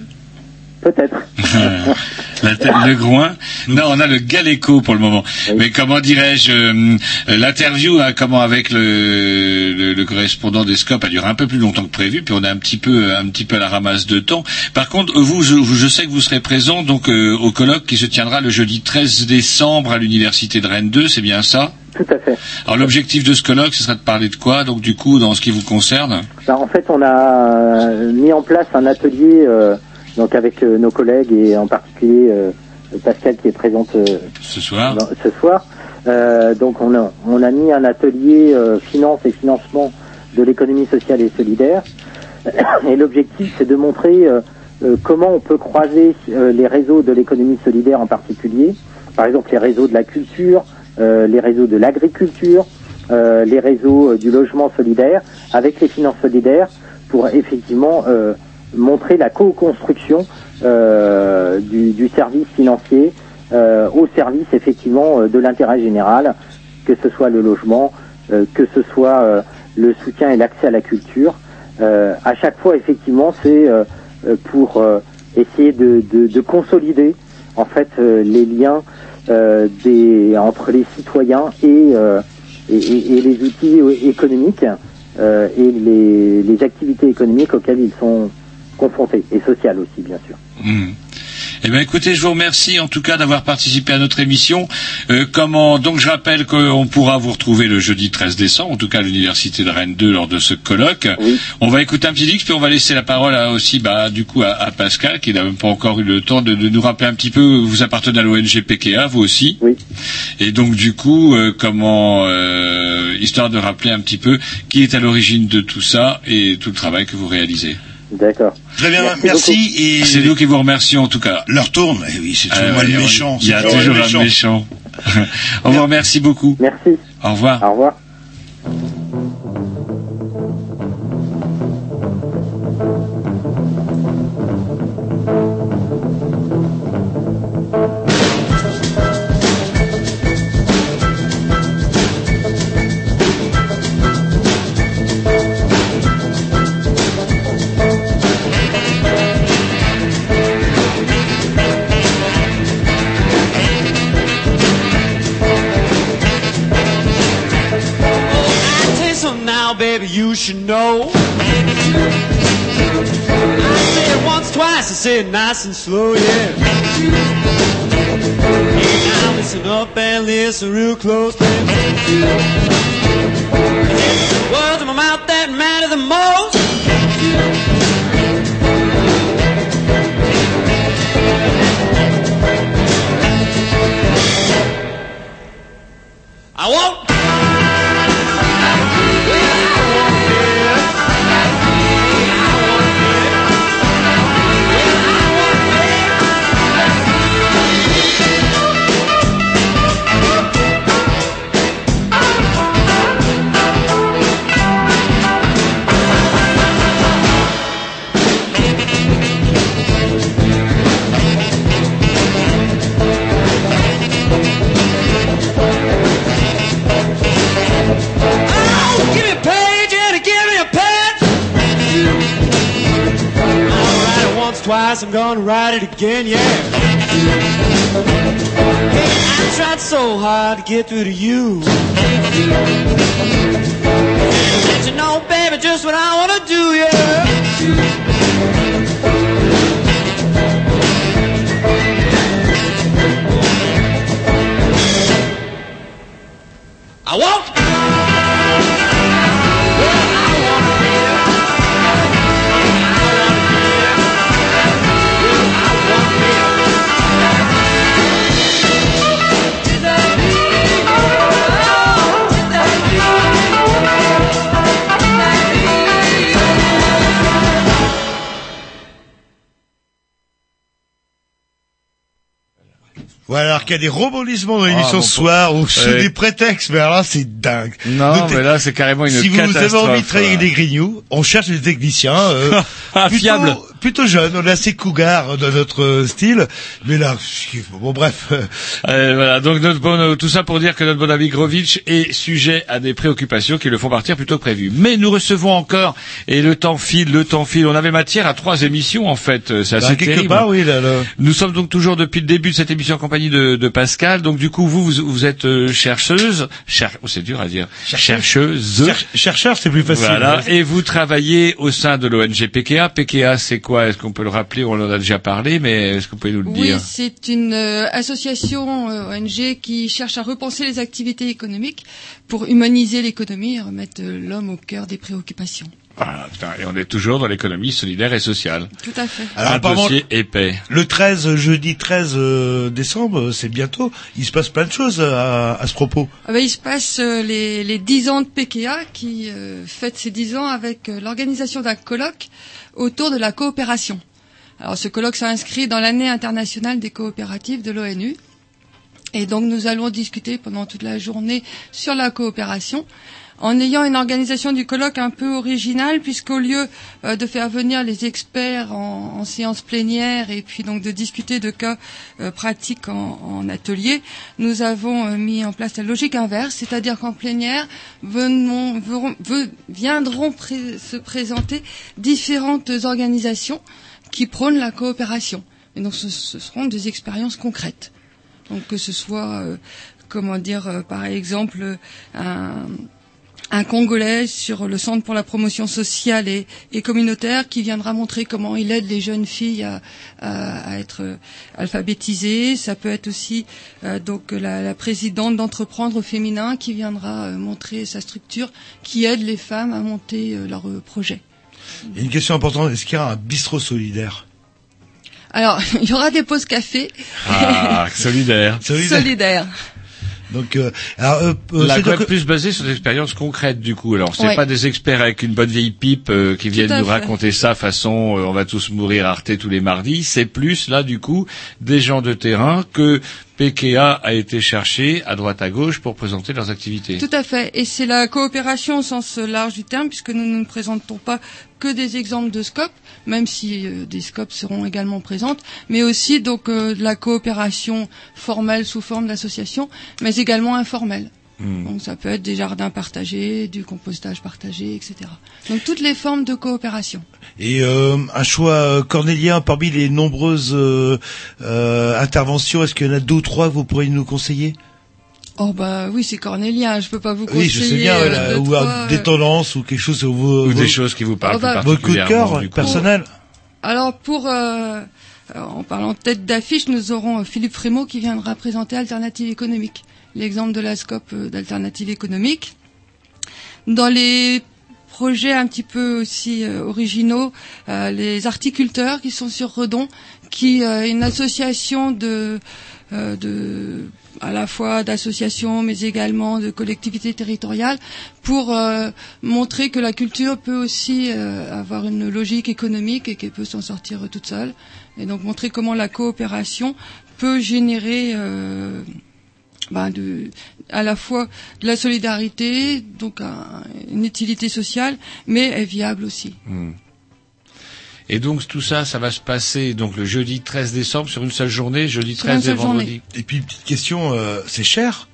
Peut-être. [laughs] La tête- le groin. Non, on a le Galéco pour le moment. Mais comment dirais-je euh, euh, L'interview, hein, comment avec le, le, le correspondant des Scopes a duré un peu plus longtemps que prévu, puis on est un petit peu un petit peu à la ramasse de temps. Par contre, vous, je, vous- je sais que vous serez présent donc euh, au colloque qui se tiendra le jeudi 13 décembre à l'université de Rennes 2, c'est bien ça? Tout à fait. Alors l'objectif de ce colloque, ce serait de parler de quoi? Donc du coup, dans ce qui vous concerne? Ben, en fait, on a euh, mis en place un atelier euh, donc avec euh, nos collègues et en particulier euh, Pascal qui est présente euh, Ce soir. dans- ce soir. Donc on a, on a mis un atelier finance et financement de l'économie sociale et solidaire. [coughs] Et l'objectif, c'est de montrer comment on peut croiser les réseaux de l'économie solidaire en particulier, par exemple les réseaux de la culture, les réseaux de l'agriculture, les réseaux du logement solidaire, avec les finances solidaires, pour effectivement montrer la co-construction euh, du, service financier euh, au service effectivement euh, de l'intérêt général, que ce soit le logement, que ce soit le soutien et l'accès à la culture. À chaque fois, effectivement, c'est pour essayer de, de- de consolider en fait les liens entre les citoyens et, les outils économiques et les, les activités économiques auxquelles ils sont confrontés et sociales aussi, bien sûr. Hmm. Eh bien, écoutez, je vous remercie en tout cas d'avoir participé à notre émission. Euh, comment donc je rappelle qu'on pourra vous retrouver le jeudi 13 décembre, en tout cas à l'université de Rennes 2 lors de ce colloque. On va écouter un petit disque, puis on va laisser la parole à, aussi, bah, du coup, à, à Pascal qui n'a même pas encore eu le temps de, de nous rappeler un petit peu. Vous appartenez à l'ONG PKA, vous aussi. Oui. Et donc du coup, euh, comment, euh, histoire de rappeler un petit peu qui est à l'origine de tout ça et tout le travail que vous réalisez. D'accord. Très bien, merci. et C'est nous qui vous remercions en tout cas. Leur tourne. Eh oui, c'est toujours Ah moi oui, le méchant. Il y a toujours un méchant. [laughs] on vous remercie beaucoup. Merci. Au revoir. Au revoir. And slow, yeah. Now listen up and listen real close, baby. Gonna it again, yeah. Hey, I tried so hard to get through to you. Alors qu'il y a des rebondissements dans l'émission Ah, bon, ce soir, ou sous Ouais. des prétextes, mais alors là, c'est dingue. Non, Notez- mais là, c'est carrément une si vous avez catastrophe. envie de travailler avec des grignoux, on cherche des techniciens, euh, [laughs] plutôt, Fiables. Plutôt jeunes, on est assez cougar dans notre style, mais là, bon bref, euh, voilà, donc notre bon, euh, tout ça pour dire que notre bon ami Grovitch est sujet à des préoccupations qui le font partir plutôt que prévu. Mais nous recevons encore, et le temps file, le temps file. On avait matière à trois émissions en fait. euh, C'est assez bah, quelque terrible. part, oui, là, là. Nous sommes donc toujours depuis le début de cette émission en compagnie de, de Pascal. Donc du coup, vous, vous, vous êtes chercheuse, cher, oh, c'est dur à dire, chercheuse. Cher- chercheur, c'est plus facile. Voilà. ouais. Et vous travaillez au sein de l'ONG PKA. PKA, c'est quoi? Est-ce qu'on peut le rappeler On en a déjà parlé, mais est-ce que vous pouvez nous le Oui, dire? c'est une euh, association euh, ONG qui cherche à repenser les activités économiques pour humaniser l'économie et remettre euh, l'homme au cœur des préoccupations. Putain, et on est toujours dans l'économie solidaire et sociale. Tout à fait. Alors, un apparemment, dossier épais. Le 13, jeudi 13 euh, décembre, c'est bientôt. Il se passe plein de choses à, à ce propos. Ah ben, il se passe euh, les, les 10 ans de PKA qui euh, fête ses 10 ans avec euh, l'organisation d'un colloque autour de la coopération. Alors ce colloque s'inscrit dans l'année internationale des coopératives de l'ONU. Et donc nous allons discuter pendant toute la journée sur la coopération en ayant une organisation du colloque un peu originale puisqu'au lieu euh, de faire venir les experts en, séance plénière et puis donc de discuter de cas euh, pratiques en, atelier, nous avons euh, mis en place la logique inverse, c'est-à-dire qu'en plénière venons- viendront se présenter différentes organisations qui prônent la coopération. Et donc ce, seront des expériences concrètes. Donc que ce soit, comment dire, par exemple, un, un Congolais sur le Centre pour la promotion sociale et, et communautaire qui viendra montrer comment il aide les jeunes filles à, à- à être euh, alphabétisées. Ça peut être aussi euh, donc la, la présidente d'entreprendre féminin qui viendra euh, montrer sa structure qui aide les femmes à monter euh, leurs euh, a une question importante. Est-ce qu'il y a un bistrot solidaire? Alors, [laughs] il y aura des pauses café Ah, solidaire. [laughs] solidaires. Donc, euh, alors, euh, euh, La plus basée sur des expériences concrètes du coup. Alors c'est Ouais. pas des experts avec une bonne vieille pipe euh, qui viennent nous fait. raconter ça façon euh, on va tous mourir Arte tous les mardis. C'est plus là du coup des gens de terrain que PKA a été chercher à droite à gauche pour présenter leurs activités. Tout à fait. Et c'est la coopération au sens large du terme, puisque nous ne présentons pas que des exemples de scopes, même si euh, des scopes seront également présentes, mais aussi donc euh, de la coopération formelle sous forme d'association, mais également informelle. Hmm. Donc ça peut être des jardins partagés, du compostage partagé, etc. Donc toutes les formes de coopération. Et euh, un choix euh, cornélien parmi les nombreuses euh, euh, interventions. Est-ce qu'il y en a deux ou trois que vous pourriez nous conseiller? Oh bah oui, c'est cornélien, je peux pas vous conseiller. Oui, je sais bien. euh, là, ou trois, des tendances ou quelque chose. Ou vous- des choses qui vous parlent Oh, bah, plus Votre coup de particulièrement. cœur personnel Alors pour euh, en parlant de tête d'affiche, nous aurons euh, Philippe Frémaux qui viendra présenter Alternative économique, l'exemple de la scope euh, d'alternative économique. Dans les projets un petit peu aussi euh, originaux, euh, les articulteurs qui sont sur Redon, qui euh, est une association de euh, à la fois d'associations mais également de collectivités territoriales pour euh, montrer que la culture peut aussi euh, avoir une logique économique et qu'elle peut s'en sortir euh, toute seule et donc montrer comment la coopération peut générer euh, ben, de, à la fois de la solidarité, donc un- une utilité sociale, mais est viable aussi. Hmm. Et donc tout ça, ça va se passer donc le jeudi 13 décembre sur une seule journée, jeudi Sur une 13 et vendredi. journée. Et puis, petite question, euh, c'est cher?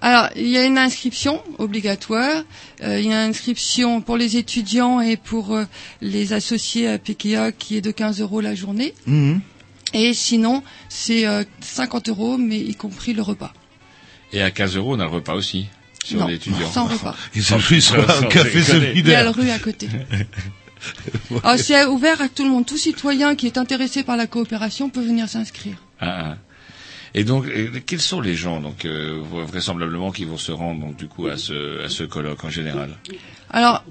Alors, il y a une inscription obligatoire. Euh, il y a une inscription pour les étudiants et pour euh, les associés à PKA qui est de 15 euros la journée. Mhm. Et sinon, c'est euh, 50 euros, mais y compris le repas. Et à 15 euros, on a le repas aussi sur Non, l'étudiant. sans repas. [laughs] Ils sont plus sur un café déconner. Il y a le solidaire. rue à côté. [laughs] Alors, c'est ouvert à tout le monde. Tout citoyen qui est intéressé par la coopération peut venir s'inscrire. Ah, ah. Et donc, euh, quels sont les gens donc euh, vraisemblablement qui vont se rendre donc du coup à ce à ce colloque en général? Alors,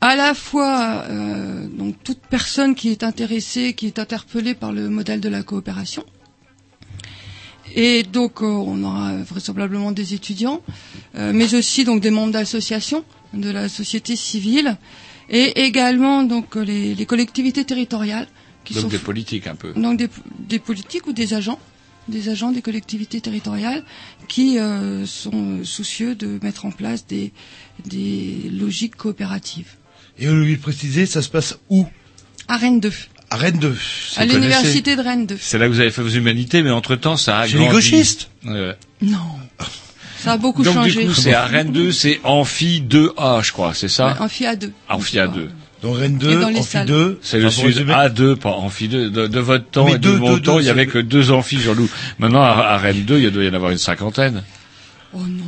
à la fois, euh, donc toute personne qui est intéressée, qui est interpellée par le modèle de la coopération, et donc euh, on aura vraisemblablement des étudiants, euh, mais aussi donc des membres d'associations, de la société civile, et également donc les, les collectivités territoriales qui Donc sont des politiques un peu. donc des, des politiques ou des agents, des agents des collectivités territoriales qui euh, sont euh, soucieux de mettre en place des, des logiques coopératives. Et au lieu de préciser, ça se passe où? À Rennes 2, À Rennes 2. à l'université de Rennes 2. C'est là que vous avez fait vos humanités, mais entre temps, ça a Chez les gauchistes Ouais. Non, ça a beaucoup Donc changé. du coup, c'est à Rennes 2, c'est Amphi 2A, je crois, c'est ça? Ouais, Amphi A2. Amphi A2. Donc Rennes Et 2, dans les Amphi salles. 2. C'est le pour sud résumer. A2, pas Amphi 2. De, de votre temps Mais et de deux, mon deux, temps, deux, il y avait c'est- que deux amphis, Jean-Loup. Maintenant, à, à Rennes 2, il y doit y en avoir une cinquantaine. Oh non,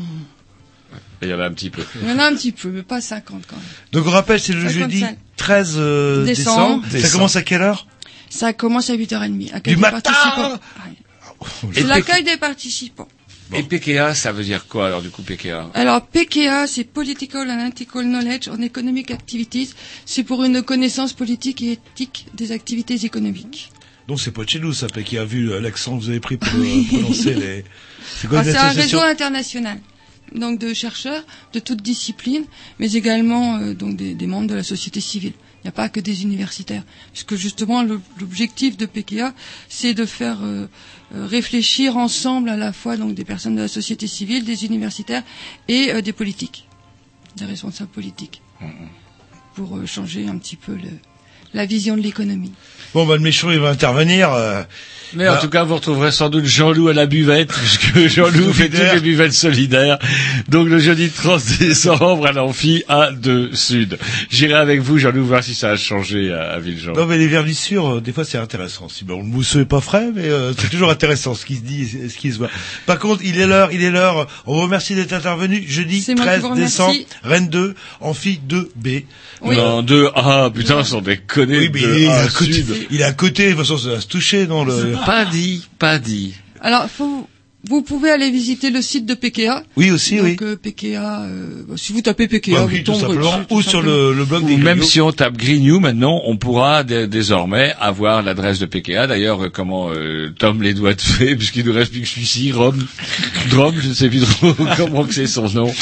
Il y en a un petit peu. il y en a un petit peu, mais pas 50 quand même. Donc on rappelle, c'est le 55. jeudi 13 euh, Décembre. décembre. Ça commence à quelle heure? Ça commence à 8h30. Accueil Du des matin participants. Ouais. C'est Et l'accueil des participants. Et PKA, ça veut dire quoi alors du coup PKA Alors PKA, c'est Political and Ethical Knowledge on Economic Activities. C'est pour une connaissance politique et éthique des activités économiques. Donc c'est pas de chez nous, ça, qui a vu euh, l'accent que vous avez pris pour euh, prononcer les... [laughs] C'est quoi Ah, une C'est un réseau international, donc de chercheurs de toutes disciplines, mais également euh, donc des, des membres de la société civile. Il n'y a pas que des universitaires, puisque justement l'objectif de PKA, c'est de faire euh, euh, réfléchir ensemble à la fois donc des personnes de la société civile, des universitaires et euh, des politiques, des responsables politiques, pour changer un petit peu la vision de l'économie. Bon, bah, le il va intervenir. Mais en bah, tout cas, vous retrouverez sans doute Jean-Loup à la buvette, [laughs] puisque Jean-Loup fait toutes les buvettes solidaires. Donc le jeudi 30 décembre à l'Amphi A de Sud. J'irai avec vous, Jean-Loup, voir si ça a changé à, à Villejean. Non, mais les vernissures, euh, des fois, c'est intéressant. Si, bon, le mousseux est pas frais, mais euh, c'est toujours intéressant ce qui se dit et ce qui se voit. Par contre, il est l'heure, il est l'heure. On vous remercie d'être intervenu. Jeudi C'est moi qui 13 vous remercie. décembre, Rennes 2, Amphi 2B. Non, deux A, putain, sans déconner. Oui, mais il est, A à côté, Sud. il est à côté. De toute façon, ça va se toucher dans le... Pas dit, pas dit. Alors, faut, vous pouvez aller visiter le site de PKA. Oui, aussi, donc, oui. euh, PKA, euh, bah, si vous tapez PKA, Bah vous oui, tout tomberez simplement. dessus, tout Ou sur le, le blog des Ou même Grignoux. si on tape Grignou maintenant, on pourra dé- désormais avoir l'adresse de PKA. D'ailleurs, euh, comment euh, Tom les doigts de fait, [laughs] puisqu'il nous reste plus que celui-ci, Rome, Drom, je ne sais plus trop [laughs] comment que c'est son nom.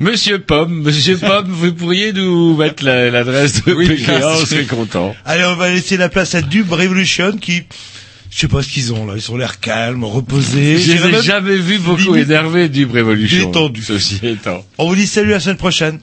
Monsieur Pomme, Monsieur Pomme, vous pourriez nous mettre la- l'adresse de PKA, on serait content. Allez, on va laisser la place à Dub Revolution qui, je sais pas ce qu'ils ont là. Ils ont l'air calmes, reposés. Je les ai jamais vus beaucoup énervés du Révolution. détendus. Ceci étant. On vous dit salut la semaine prochaine.